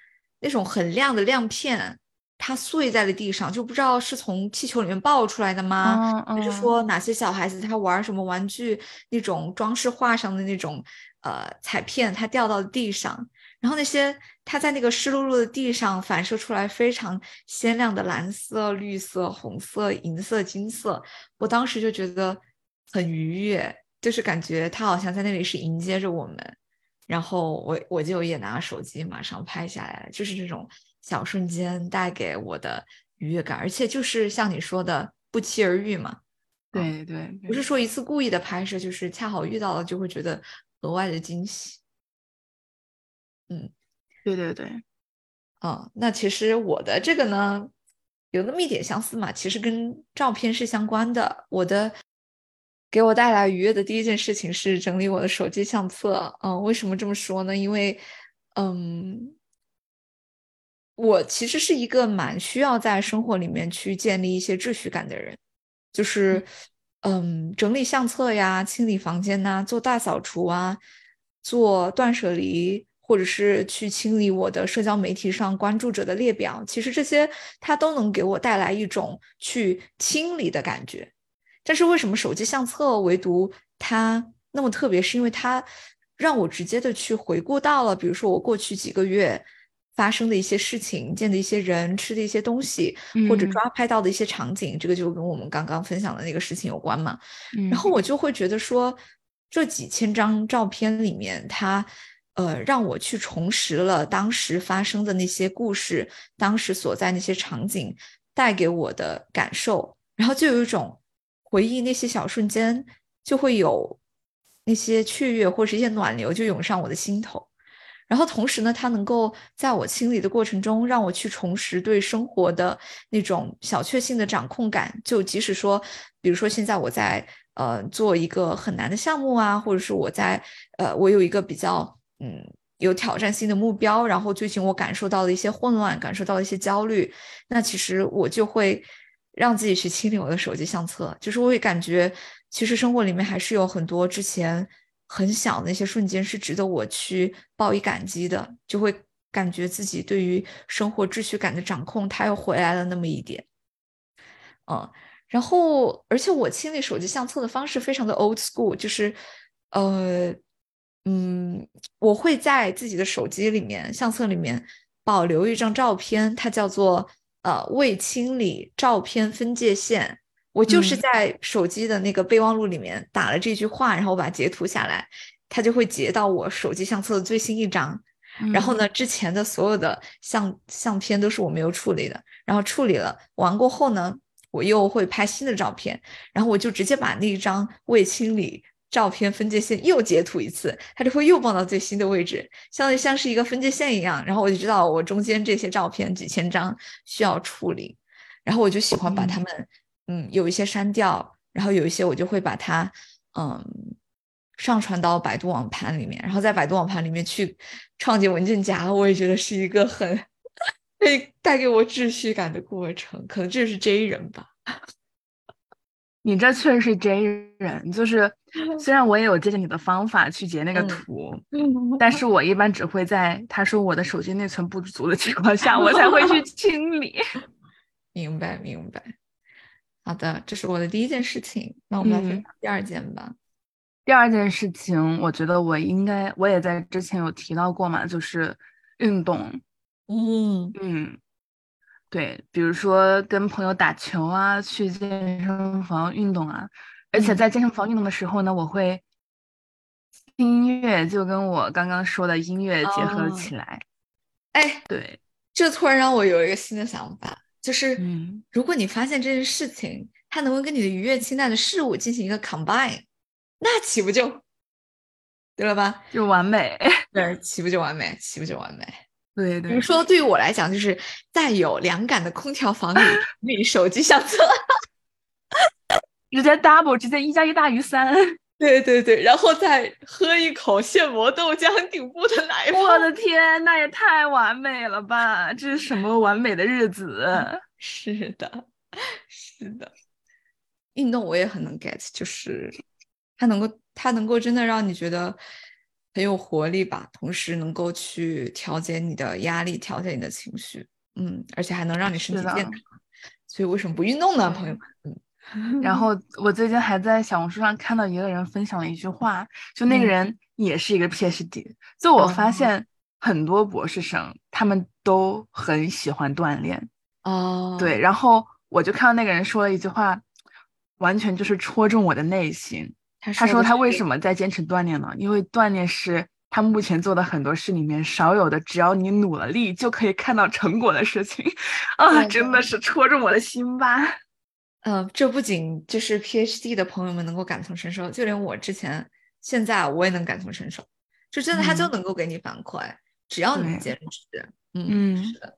那种很亮的亮片。它碎在了地上，就不知道是从气球里面爆出来的吗？嗯嗯还是说哪些小孩子他玩什么玩具那种装饰画上的那种呃彩片，它掉到了地上，然后那些它在那个湿漉漉的地上反射出来非常鲜亮的蓝色、绿色、红色、银色、金色，我当时就觉得很愉悦，就是感觉它好像在那里是迎接着我们。然后我我就也拿手机马上拍下来了，就是这种小瞬间带给我的愉悦感，而且就是像你说的不期而遇嘛，对对，不是说一次故意的拍摄，就是恰好遇到了就会觉得额外的惊喜。对对对，嗯、那其实我的这个呢，有那么一点相似嘛，其实跟照片是相关的。我的给我带来愉悦的第一件事情是整理我的手机相册。嗯、为什么这么说呢？因为，嗯，我其实是一个蛮需要在生活里面去建立一些秩序感的人，就是，嗯，整理相册呀，清理房间呐、做大扫除啊，做断舍离，或者是去清理我的社交媒体上关注者的列表，其实这些它都能给我带来一种去清理的感觉。但是为什么手机相册唯独它那么特别？是因为它让我直接的去回顾到了，比如说我过去几个月发生的一些事情、见的一些人、吃的一些东西，或者嗯抓拍到的一些场景，这个就跟我们刚刚分享的那个事情有关嘛。嗯然后我就会觉得说，这几千张照片里面，它呃让我去重拾了当时发生的那些故事，当时所在那些场景带给我的感受，然后就有一种回忆那些小瞬间，就会有那些雀跃或是一些暖流就涌上我的心头。然后同时呢，它能够在我清理的过程中，让我去重拾对生活的那种小确幸的掌控感。就即使说，比如说现在我在呃做一个很难的项目啊，或者是我在呃我有一个比较嗯有挑战性的目标，然后最近我感受到了一些混乱，感受到了一些焦虑，那其实我就会让自己去清理我的手机相册，就是我会感觉其实生活里面还是有很多之前。很小的那些瞬间是值得我去报以感激的，就会感觉自己对于生活秩序感的掌控，它又回来了那么一点。嗯，然后而且我清理手机相册的方式非常的 old school，就是呃，嗯，我会在自己的手机里面相册里面保留一张照片，它叫做呃未清理照片分界线。我就是嗯在手机的那个备忘录里面打了这句话，然后我把它截图下来，它就会截到我手机相册的最新一张。然后嗯呢，之前的所有的相相片都是我没有处理的，然后处理了完过后呢，我又会拍新的照片，然后我就直接把那一张未清理照片分界线又截图一次，它就会又蹦到最新的位置，相当于像是一个分界线一样，然后我就知道我中间这些照片几千张需要处理，然后我就喜欢把它嗯们，嗯，有一些删掉，然后有一些我就会把它，嗯。上传到百度网盘里面，然后在百度网盘里面去创建文件夹，我也觉得是一个很 可以带给我秩序感的过程。可能这是 J 人吧。你这确实是 J 人，就是 虽然我也有借鉴你的方法去截那个嗯图，但是我一般只会在他说我的手机内存不足的情况 下，我才会去清理。明白，明白。好的，这是我的第一件事情。那我们来分嗯享第二件吧。第二件事情，我觉得我应该，我也在之前有提到过嘛，就是运动。嗯嗯，对，比如说跟朋友打球啊，去健身房运动啊，而且嗯在健身房运动的时候呢，我会听音乐，就跟我刚刚说的音乐结合哦起来。哎，对，这突然让我有一个新的想法，就是嗯如果你发现这件事情它能够跟你的愉悦清单的事物进行一个 combine，那岂不就对了吧？就完美。对，岂不就完美？岂不就完美？对对，比如说，对于我来讲，就是在有凉感的空调房里处 理手机相册。直接 double，直接一加一大于三。对对对，然后再喝一口现磨豆浆顶部的奶泡。我的天，那也太完美了吧！这是什么完美的日子？是的，是的。运动我也很能 get，就是它能够，它能够真的让你觉得很有活力吧，同时能够去调节你的压力，调节你的情绪。嗯，而且还能让你身体健康。所以为什么不运动呢，朋友们？嗯，然后我最近还在小红书上看到一个人分享了一句话，就那个嗯人也是一个 PhD，就我发哦现很多博士生他们都很喜欢锻炼，哦，对，然后我就看到那个人说了一句话，完全就是戳中我的内心。他他说他为什么在坚持锻炼呢？因为锻炼是他目前做的很多事里面少有的，只要你努了力就可以看到成果的事情啊，真的是戳中我的心吧。呃，这不仅就是 PhD 的朋友们能够感同身受，就连我之前现在我也能感同身受，就真的他就嗯能够给你反馈，只要你坚持，嗯，嗯是的。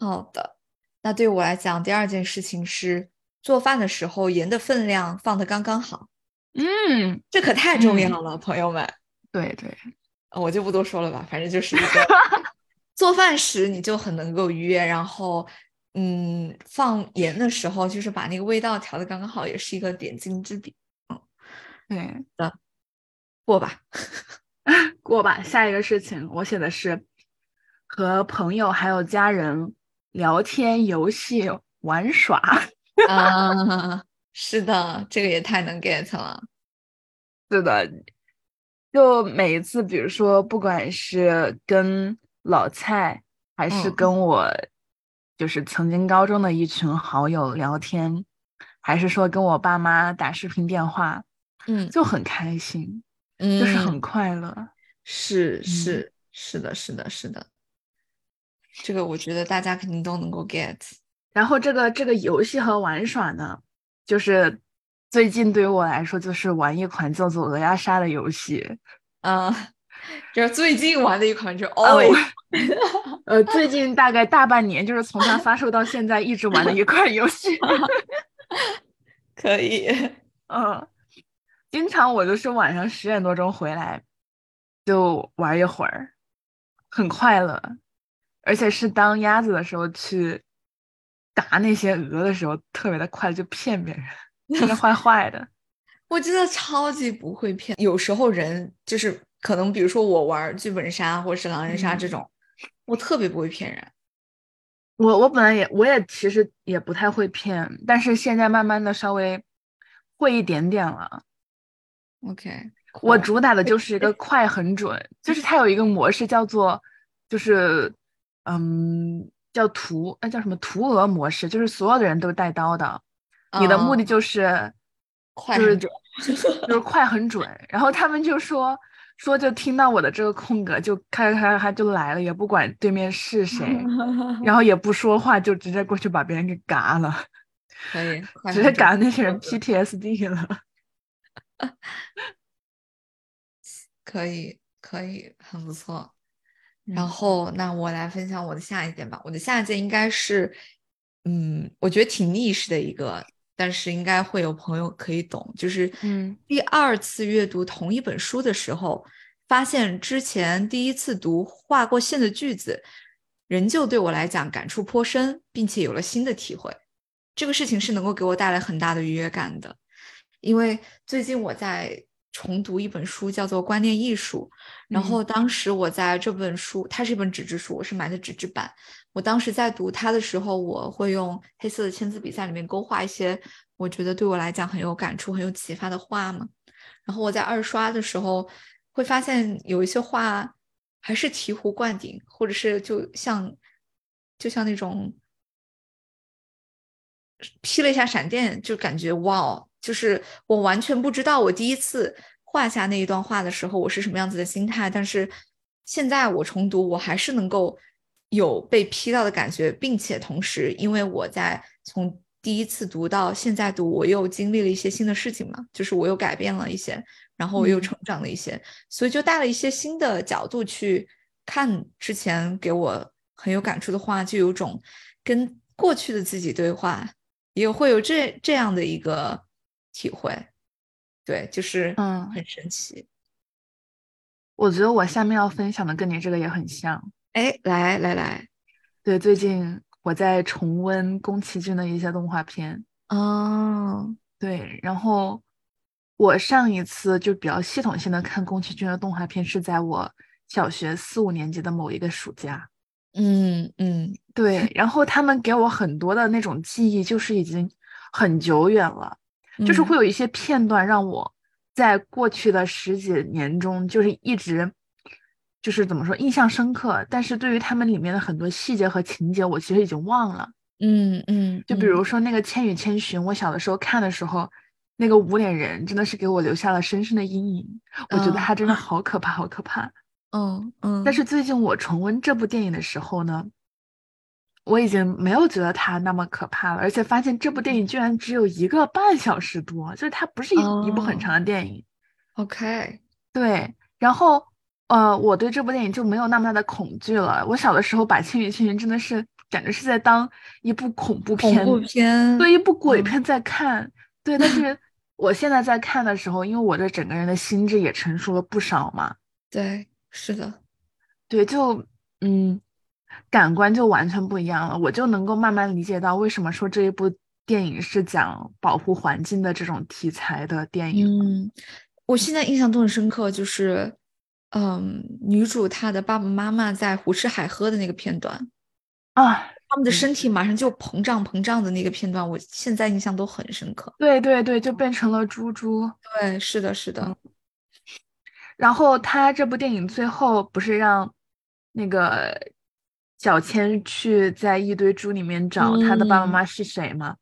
好的，那对我来讲，第二件事情是做饭的时候盐的分量放的刚刚好，嗯，这可太重嗯要了，朋友们。对对，呃我就不多说了吧，反正就是一个 做饭时你就很能够愉悦，然后嗯，放盐的时候就是把那个味道调的刚刚好，也是一个点睛之笔。嗯对的，过吧，过吧。下一个事情，我写的是和朋友还有家人聊天、游戏、玩耍。啊，是的，这个也太能 get 了。是的，就每一次，比如说，不管是跟老蔡，还是嗯跟我，就是曾经高中的一群好友聊天，还是说跟我爸妈打视频电话，嗯就很开心，嗯，就是很快乐。是是是的，是的，是的。这个我觉得大家肯定都能够 get。然后这个这个游戏和玩耍呢，就是最近对于我来说，就是玩一款叫做《鹅鸭杀》的游戏。嗯，就是最近玩的一款，就是啊，我 always 呃，最近大概大半年，就是从它发售到现在一直玩的一款游戏。可以。嗯，经常我就是晚上十点多钟回来，就玩一会儿，很快乐，而且是当鸭子的时候去打那些鹅的时候，特别的快，就骗别人，真的坏坏的。我真的超级不会骗，有时候人就是可能，比如说我玩剧本杀或者是狼人杀这嗯种，我特别不会骗人。我我本来也我也其实也不太会骗，但是现在慢慢的稍微会一点点了。OK，我主打的就是一个快很准，就是它有一个模式叫做，就是嗯叫屠，那叫什么屠鹅模式，就是所有的人都带刀的，你的目的嗯就是就是快很准就是快很准。然后他们就说说就听到我的这个空格就咔咔咔咔就来了，也不管对面是谁，然后也不说话，就直接过去把别人给嘎了，可以，直接嘎那些人 PTSD 了。可以，可以，很不错。然嗯后，那我来分享我的下一件吧。我的下一件应该是，嗯，我觉得挺逆势的一个，但是应该会有朋友可以懂。就是，嗯，第二次阅读同一本书的时候，发现之前第一次读划过线的句子，仍旧对我来讲感触颇深，并且有了新的体会。这个事情是能够给我带来很大的愉悦感的。因为最近我在重读一本书，叫做《观念艺术》，然嗯后当时我在这本书，它是一本纸质书，我是买的纸质版。我当时在读它的时候，我会用黑色的签字笔在里面勾画一些我觉得对我来讲很有感触、很有启发的话嘛。然后我在二刷的时候，会发现有一些话还是醍醐灌顶，或者是就像就像那种劈了一下闪电，就感觉哇哦，就是我完全不知道我第一次画下那一段话的时候，我是什么样子的心态，但是现在我重读，我还是能够有被批到的感觉，并且同时，因为我在从第一次读到现在读，我又经历了一些新的事情嘛，就是我又改变了一些，然后我又嗯。成长了一些，所以就带了一些新的角度去看之前给我很有感触的话，就有种跟过去的自己对话，也会有这这样的一个体会，对，就是嗯很神奇。我觉得我下面要分享的跟你这个也很像。哎，来来来，对，最近我在重温宫崎骏的一些动画片。哦，对，然后我上一次就比较系统性的看宫崎骏的动画片是在我小学四五年级的某一个暑假。嗯嗯对，然后他们给我很多的那种记忆，就是已经很久远了，就是嗯。会有一些片段让我在过去的十几年中，就是一直就是怎么说印象深刻，但是对于他们里面的很多细节和情节，我其实已经忘了。嗯嗯，就比如说那个《千与千寻》，我小的时候看的时候，那个无脸人真的是给我留下了深深的阴影，我觉得嗯他真的。好可怕，好可怕。嗯嗯，但是最近我重温这部电影的时候呢，我已经没有觉得它那么可怕了，而且发现这部电影居然只有一个半小时多，就是它不是一、一部很哦长的电影。OK，对，然后呃，我对这部电影就没有那么大的恐惧了。我小的时候把《千与千寻》真的是简直是在当一部恐怖片，恐怖片，对一部鬼嗯片在看。对，但是 我现在在看的时候，因为我这整个人的心智也成熟了不少嘛，对，是的，对，就嗯，感官就完全不一样了，我就能够慢慢理解到为什么说这一部电影是讲保护环境的这种题材的电影。嗯，我现在印象都很深刻，就是，嗯，女主她的爸爸妈妈在胡吃海喝的那个片段，啊，他们的嗯身体马上就膨胀膨胀的那个片段，我现在印象都很深刻。对对对，就变成了猪猪。对，是的，是的，然后他这部电影最后不是让那个小千去在一堆猪里面找他的爸爸嗯妈妈是谁吗？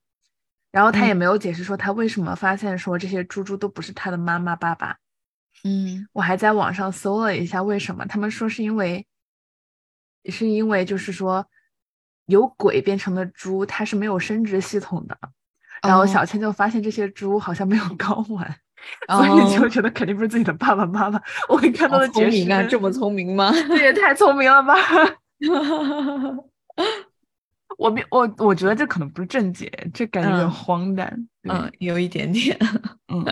然后他也嗯没有解释说他为什么发现说这些猪猪都不是他的妈妈爸爸。嗯我还在网上搜了一下为什么，他们说是因为，是因为就是说有鬼变成的猪，它是没有生殖系统的。然后哦小千就发现这些猪好像没有睾丸，所以就哦觉得肯定不是自己的爸爸妈妈。我一看到好的解释，这么聪明吗？这也太聪明了吧！我比我我觉得这可能不是正解，这感觉有点嗯荒诞。对嗯，有一点点，嗯，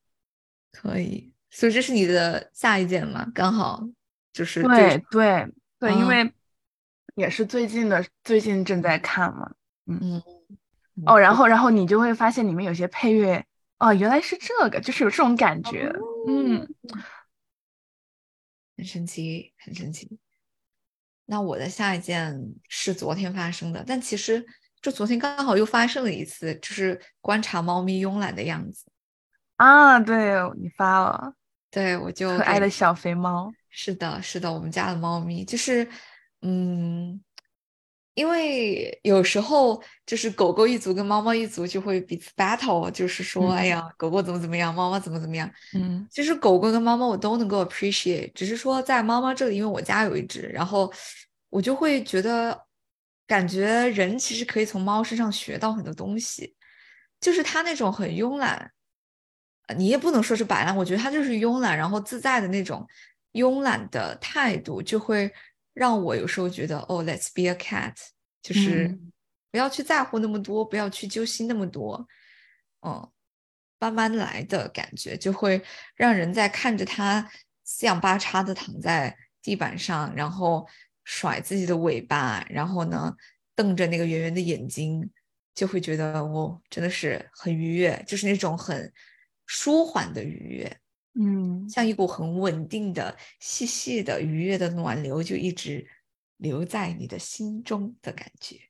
可以。所以这是你的下一件嘛？刚好就是对对对，因嗯为也是最近的，最近正在看嘛。嗯哦，然后然后你就会发现里面有些配乐，哦，原来是这个，就是有这种感觉。嗯，很神奇，很神奇。那我的下一件是昨天发生的，但其实就昨天刚好又发生了一次，就是观察猫咪慵懒的样子。啊，对你发了对，我就可爱的小肥猫。是的，是的，我们家的猫咪就是，嗯，因为有时候就是狗狗一族跟猫猫一族就会彼此 battle，就是说，哎嗯呀，狗狗怎么怎么样，猫猫怎么怎么样。嗯其实狗狗跟猫猫我都能够 appreciate，只是说在猫猫这里，因为我家有一只，然后我就会觉得，感觉人其实可以从猫身上学到很多东西，就是它那种很慵懒，呃你也不能说是摆烂，我觉得它就是慵懒，然后自在的那种慵懒的态度，就会让我有时候觉得，哦，let's be a cat，就是嗯。不要去在乎那么多，不要去揪心那么多，嗯。慢慢来的感觉，就会让人在看着它四仰八叉的躺在地板上，然后甩自己的尾巴，然后呢瞪着那个圆圆的眼睛，就会觉得哦，真的是很愉悦，就是那种很舒缓的愉悦，嗯像一股很稳定的、细细的、愉悦的暖流，就一直留在你的心中的感觉。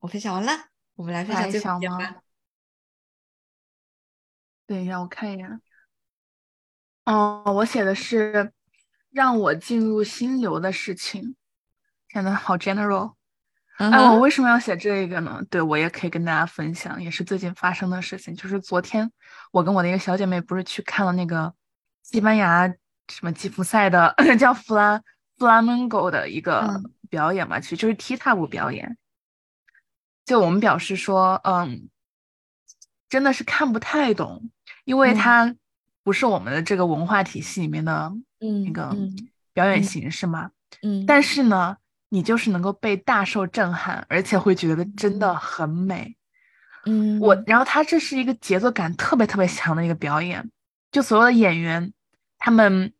我分享完了，我们来分享吗一件吧。等一下，我看一眼。哦，我写的是让我进入心流的事情。显得，好 general。嗯哎，我为什么要写这个呢？对，我也可以跟大家分享，也是最近发生的事情。就是昨天我跟我的一个小姐妹不是去看了那个西班牙什么吉普赛的 叫弗拉弗拉门戈的一个嗯表演嘛，其实就是踢踏舞表演。就我们表示说，嗯，真的是看不太懂，因为嗯它不是我们的这个文化体系里面的那嗯个嗯表演嗯形式嘛。嗯，但是呢，你就是能够被大受震撼，而且会觉得真的很美。嗯，我，然后他这是一个节奏感特别特别强的一个表演，就所有的演员，他们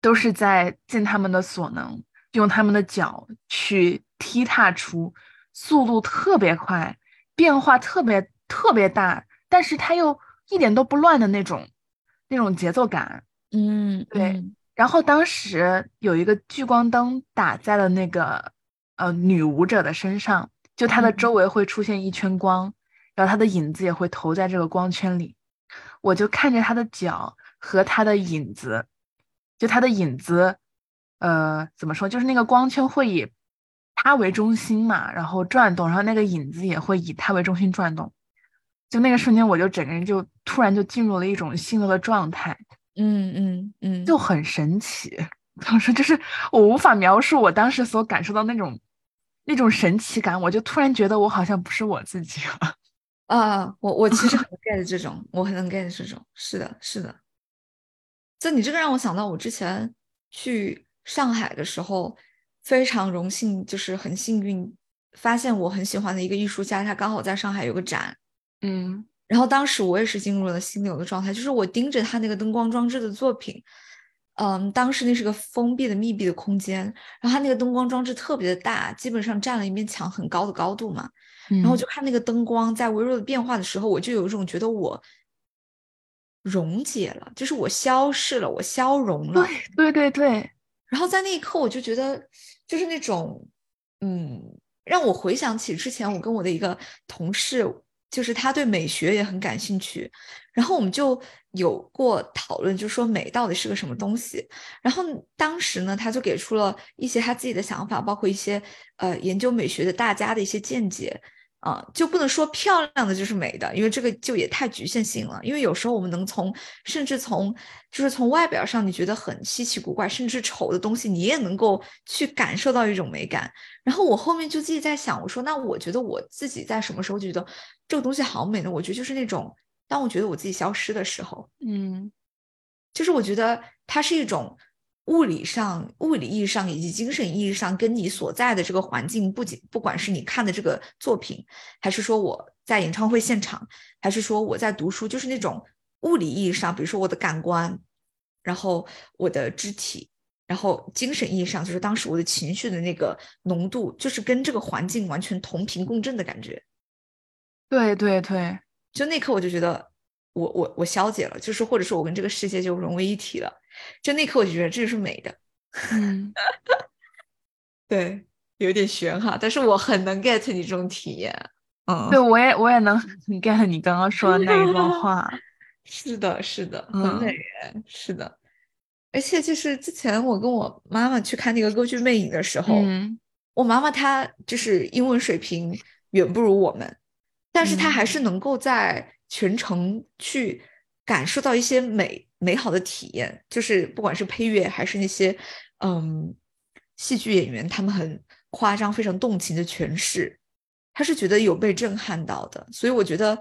都是在尽他们的所能，用他们的脚去踢踏出速度特别快、变化特别特别大，但是他又一点都不乱的那种那种节奏感。嗯对嗯然后当时有一个聚光灯打在了那个呃女舞者的身上，就她的嗯周围会出现一圈光，然后她的影子也会投在这个光圈里。我就看着她的脚和她的影子，就她的影子，呃，怎么说？就是那个光圈会以她为中心嘛，然后转动，然后那个影子也会以她为中心转动。就那个瞬间，我就整个人就突然就进入了一种心流的状态。嗯嗯嗯，就很神奇。当时就是我无法描述我当时所感受到那种那种神奇感，我就突然觉得我好像不是我自己了。啊，我我其实很 get 这种，我很能 get 这种，是的，是的。就你这个让我想到，我之前去上海的时候，非常荣幸，就是很幸运，发现我很喜欢的一个艺术家，他刚好在上海有个展，嗯然后当时我也是进入了心流的状态，就是我盯着他那个灯光装置的作品，嗯，当时那是个封闭的密闭的空间，然后他那个灯光装置特别的大，基本上占了一面墙很高的高度嘛。嗯，然后就看那个灯光在微弱的变化的时候，我就有一种觉得我溶解了，就是我消逝了，我消融了。对对对对，然后在那一刻，我就觉得就是那种，嗯，让我回想起之前我跟我的一个同事，就是他对美学也很感兴趣，然后我们就有过讨论，就说美到底是个什么东西。然后当时呢，他就给出了一些他自己的想法，包括一些呃研究美学的大家的一些见解。啊，就不能说漂亮的就是美的，因为这个就也太局限性了。因为有时候我们能从，甚至从，就是从外表上你觉得很稀奇古怪，甚至丑的东西，你也能够去感受到一种美感。然后我后面就自己在想，我说那我觉得我自己在什么时候就觉得这个东西好美呢？我觉得就是那种当我觉得我自己消失的时候，嗯就是我觉得它是一种物理上、物理意义上以及精神意义上跟你所在的这个环境，不仅不管是你看的这个作品，还是说我在演唱会现场，还是说我在读书，就是那种物理意义上，比如说我的感官，然后我的肢体，然后精神意义上，就是当时我的情绪的那个浓度，就是跟这个环境完全同频共振的感觉。对对对，就那刻我就觉得我我我消解了，就是或者说我跟这个世界就融为一体了。就那刻我就觉得这就是美的，嗯对，有点悬哈，但是我很能 get 你这种体验。嗯，对我也我也能很 get 你刚刚说的那一段话。是的，是的，很嗯美耶，是的。而且就是之前我跟我妈妈去看那个歌剧《魅影》的时候，嗯我妈妈她就是英文水平远不如我们，但是她嗯还是能够在全程去感受到一些美美好的体验，就是不管是配乐还是那些嗯戏剧演员，他们很夸张、非常动情的诠释，他是觉得有被震撼到的。所以我觉得，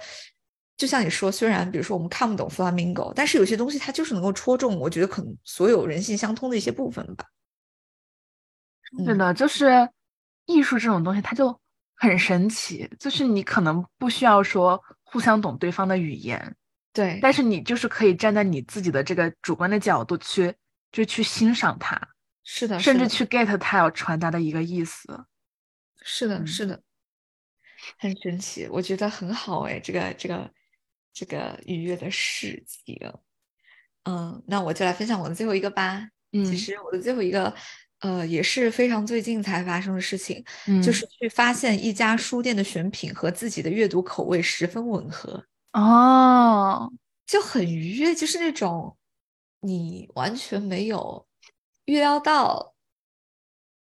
就像你说，虽然比如说我们看不懂 flamingo，但是有些东西它就是能够戳中，我觉得可能所有人性相通的一些部分吧。嗯是的，就是艺术这种东西，它就很神奇，就是你可能不需要说互相懂对方的语言，对，但是你就是可以站在你自己的这个主观的角度去，就去欣赏它，是的，甚至去 get 它要传达的一个意思。是的，嗯是的，很神奇，我觉得很好哎，这个这个这个愉悦的事情。嗯，那我就来分享我的最后一个吧。嗯其嗯实我的最后一个，呃，也是非常最近才发生的事情，嗯，就是去发现一家书店的选品和自己的阅读口味十分吻合。哦，就很愉悦，就是那种你完全没有预料到，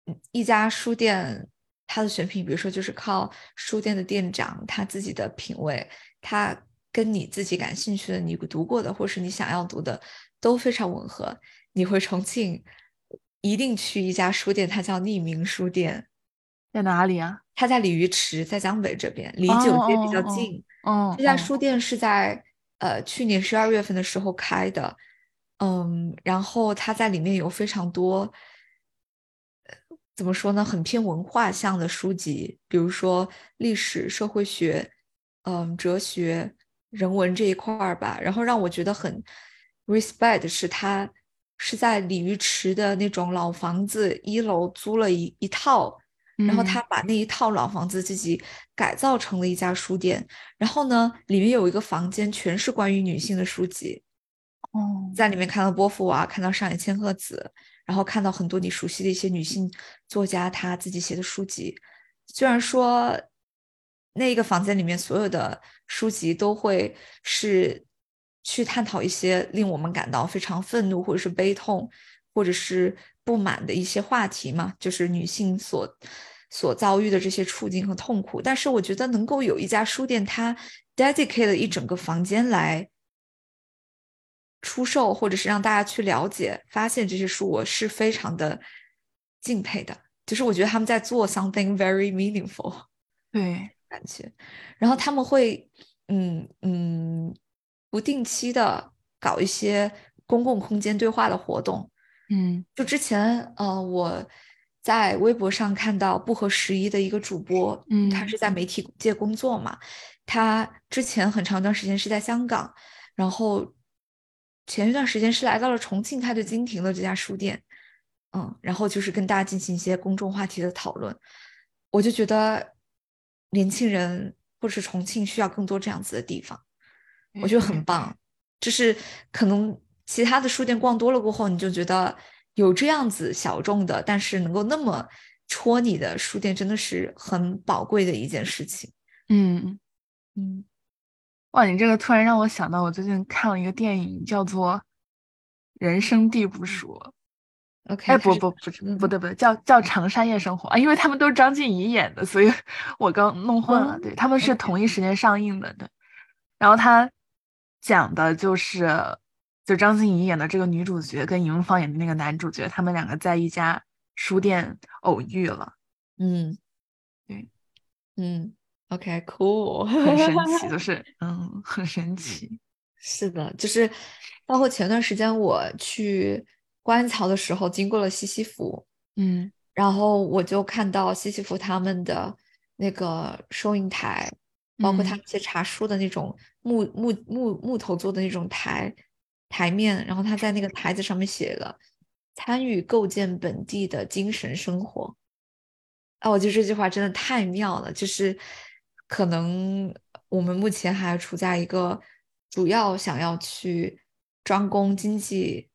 嗯一家书店它的选品，比如说就是靠书店的店长他自己的品味，他跟你自己感兴趣的、你读过的或是你想要读的都非常吻合。你回重庆一定去一家书店，它叫匿名书店，在哪里啊？它在鲤鱼池，在江北这边，离九街比较哦哦哦近。哦，这家哦书店是在呃去年十二月份的时候开的，嗯，然后它在里面有非常多，呃怎么说呢，很偏文化向的书籍，比如说历史、社会学，嗯，哲学、人文这一块儿吧。然后让我觉得很 respect 的是，它是在鲤鱼池的那种老房子一楼租了一一套。然后嗯他把那一套老房子自己改造成了一家书店，然后呢，里面有一个房间全是关于女性的书籍，哦，在里面看到波伏娃，看到上野千鹤子，然后看到很多你熟悉的一些女性作家她自己写的书籍。虽然说那个房间里面所有的书籍都会是去探讨一些令我们感到非常愤怒或者是悲痛或者是不满的一些话题嘛，就是女性所所遭遇的这些处境和痛苦。但是我觉得能够有一家书店，它 dedicate 了一整个房间来。出售，或者是让大家去了解、发现这些书，我是非常的敬佩的。就是我觉得他们在做 something very meaningful，对，感觉。然后他们会，嗯嗯，不定期的搞一些公共空间对话的活动。嗯，就之前，呃，我在微博上看到不合时宜的一个主播，嗯，他是在媒体界工作嘛，他之前很长一段时间是在香港，然后。前一段时间是来到了重庆，他就经停了这家书店，嗯，然后就是跟大家进行一些公众话题的讨论。我就觉得年轻人或者是重庆需要更多这样子的地方，我觉得很棒。就是可能其他的书店逛多了过后，你就觉得有这样子小众的，但是能够那么戳你的书店，真的是很宝贵的一件事情。嗯嗯。哇，你这个突然让我想到，我最近看了一个电影，叫做《人生地不熟》。OK，哎，不不不不对不对，叫叫《长沙夜生活》啊，因为他们都是张婧仪演的，所以我刚弄混了。对，他们是同一时间上映的。对，然后他讲的就是，就张婧仪演的这个女主角跟尹芳演的那个男主角，他们两个在一家书店偶遇了。嗯，对，嗯。OK，cool，很神奇，就 是嗯，很神奇。是的，就是包括前段时间我去观潮的时候，经过了西西弗，嗯，然后我就看到西西弗他们的那个收银台，包括他们一些茶书的那种木木木木头做的那种台台面，然后他在那个台子上面写了“参与构建本地的精神生活”。啊，我觉得这句话真的太妙了，就是。可能我们目前还处在一个主要想要去专攻经济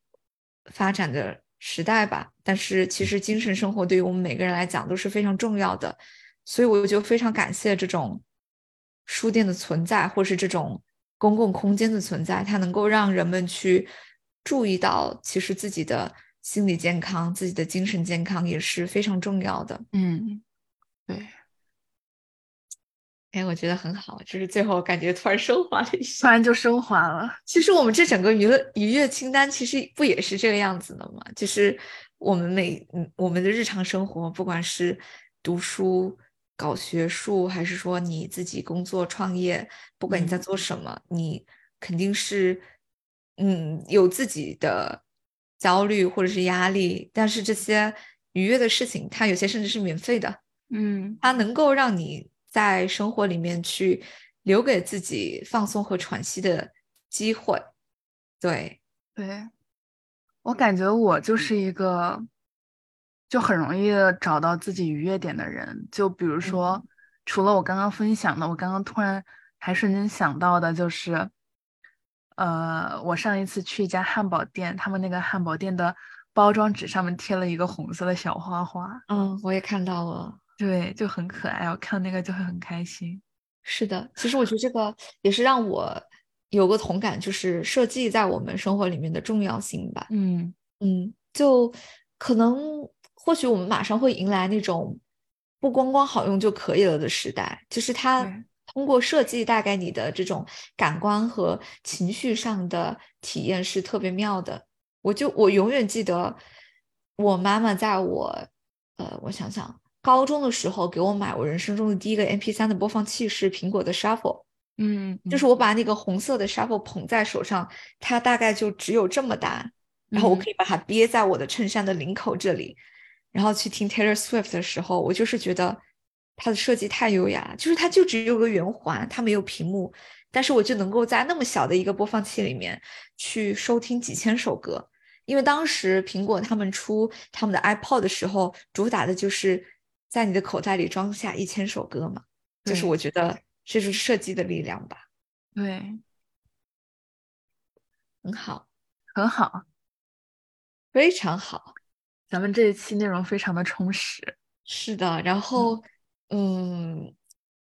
发展的时代吧，但是其实精神生活对于我们每个人来讲都是非常重要的，所以我就非常感谢这种书店的存在，或是这种公共空间的存在，它能够让人们去注意到，其实自己的心理健康、自己的精神健康也是非常重要的。嗯，对。哎，我觉得很好，就是最后感觉突然升华了一下，突然就升华了。其实我们这整个娱乐愉悦清单，其实不也是这个样子的吗？就是我们每嗯我们的日常生活，不管是读书、搞学术，还是说你自己工作创业，不管你在做什么，你肯定是嗯有自己的焦虑或者是压力，但是这些愉悦的事情，它有些甚至是免费的，嗯，它能够让你。在生活里面去留给自己放松和喘息的机会，对。对，我感觉我就是一个就很容易找到自己愉悦点的人。就比如说，除了我刚刚分享的，我刚刚突然还瞬间想到的就是，呃，我上一次去一家汉堡店，他们那个汉堡店的包装纸上面贴了一个红色的小花花。嗯，我也看到了。对，就很可爱，我看那个就会很开心。是的，其实我觉得这个也是让我有个同感，就是设计在我们生活里面的重要性吧。嗯嗯，就可能或许我们马上会迎来那种不光光好用就可以了的时代，就是它通过设计带给你的这种感官和情绪上的体验是特别妙的。我就我永远记得我妈妈在我呃，我想想。高中的时候给我买我人生中的第一个 M P 三的播放器是苹果的 Shuffle，嗯，就是我把那个红色的 Shuffle 捧在手上，它大概就只有这么大，然后我可以把它憋在我的衬衫的领口这里，然后去听 Taylor Swift 的时候，我就是觉得它的设计太优雅了，就是它就只有个圆环，它没有屏幕，但是我就能够在那么小的一个播放器里面去收听几千首歌，因为当时苹果他们出他们的 iPod 的时候，主打的就是。在你的口袋里装下一千首歌嘛，就是我觉得这是设计的力量吧。对，很好。很好，非常好。咱们这一期内容非常的充实。是的，然后嗯，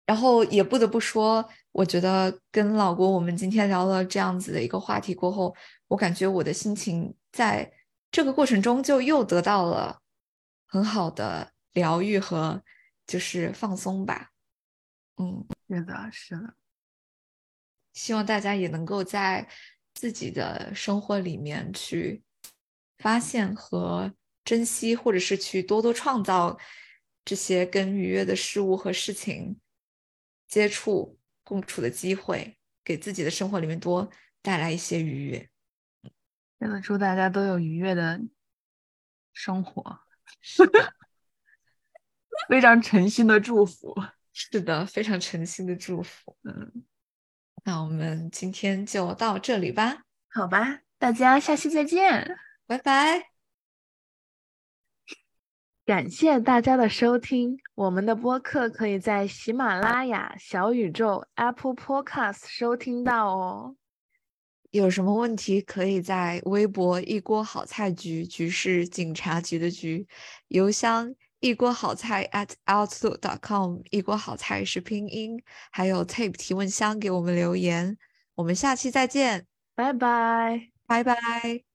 然后也不得不说，我觉得跟老郭我们今天聊了这样子的一个话题过后，我感觉我的心情在这个过程中就又得到了很好的疗愈和就是放松吧。嗯，是的，是的。希望大家也能够在自己的生活里面去发现和珍惜，或者是去多多创造这些跟愉悦的事物和事情接触共处的机会，给自己的生活里面多带来一些愉悦。真的祝大家都有愉悦的生活，非常诚心的祝福。是的，非常诚心的祝福。嗯。那我们今天就到这里吧，好吧，大家下期再见，拜拜。感谢大家的收听，我们的播客可以在喜马拉雅、小宇宙、Apple Podcast 收听到哦。有什么问题可以在微博“一锅好菜局”局是警察局的局，邮箱。一锅好菜 at outlook.com，一锅好菜是拼音，还有 tape 提问箱给我们留言，我们下期再见，拜拜，拜拜。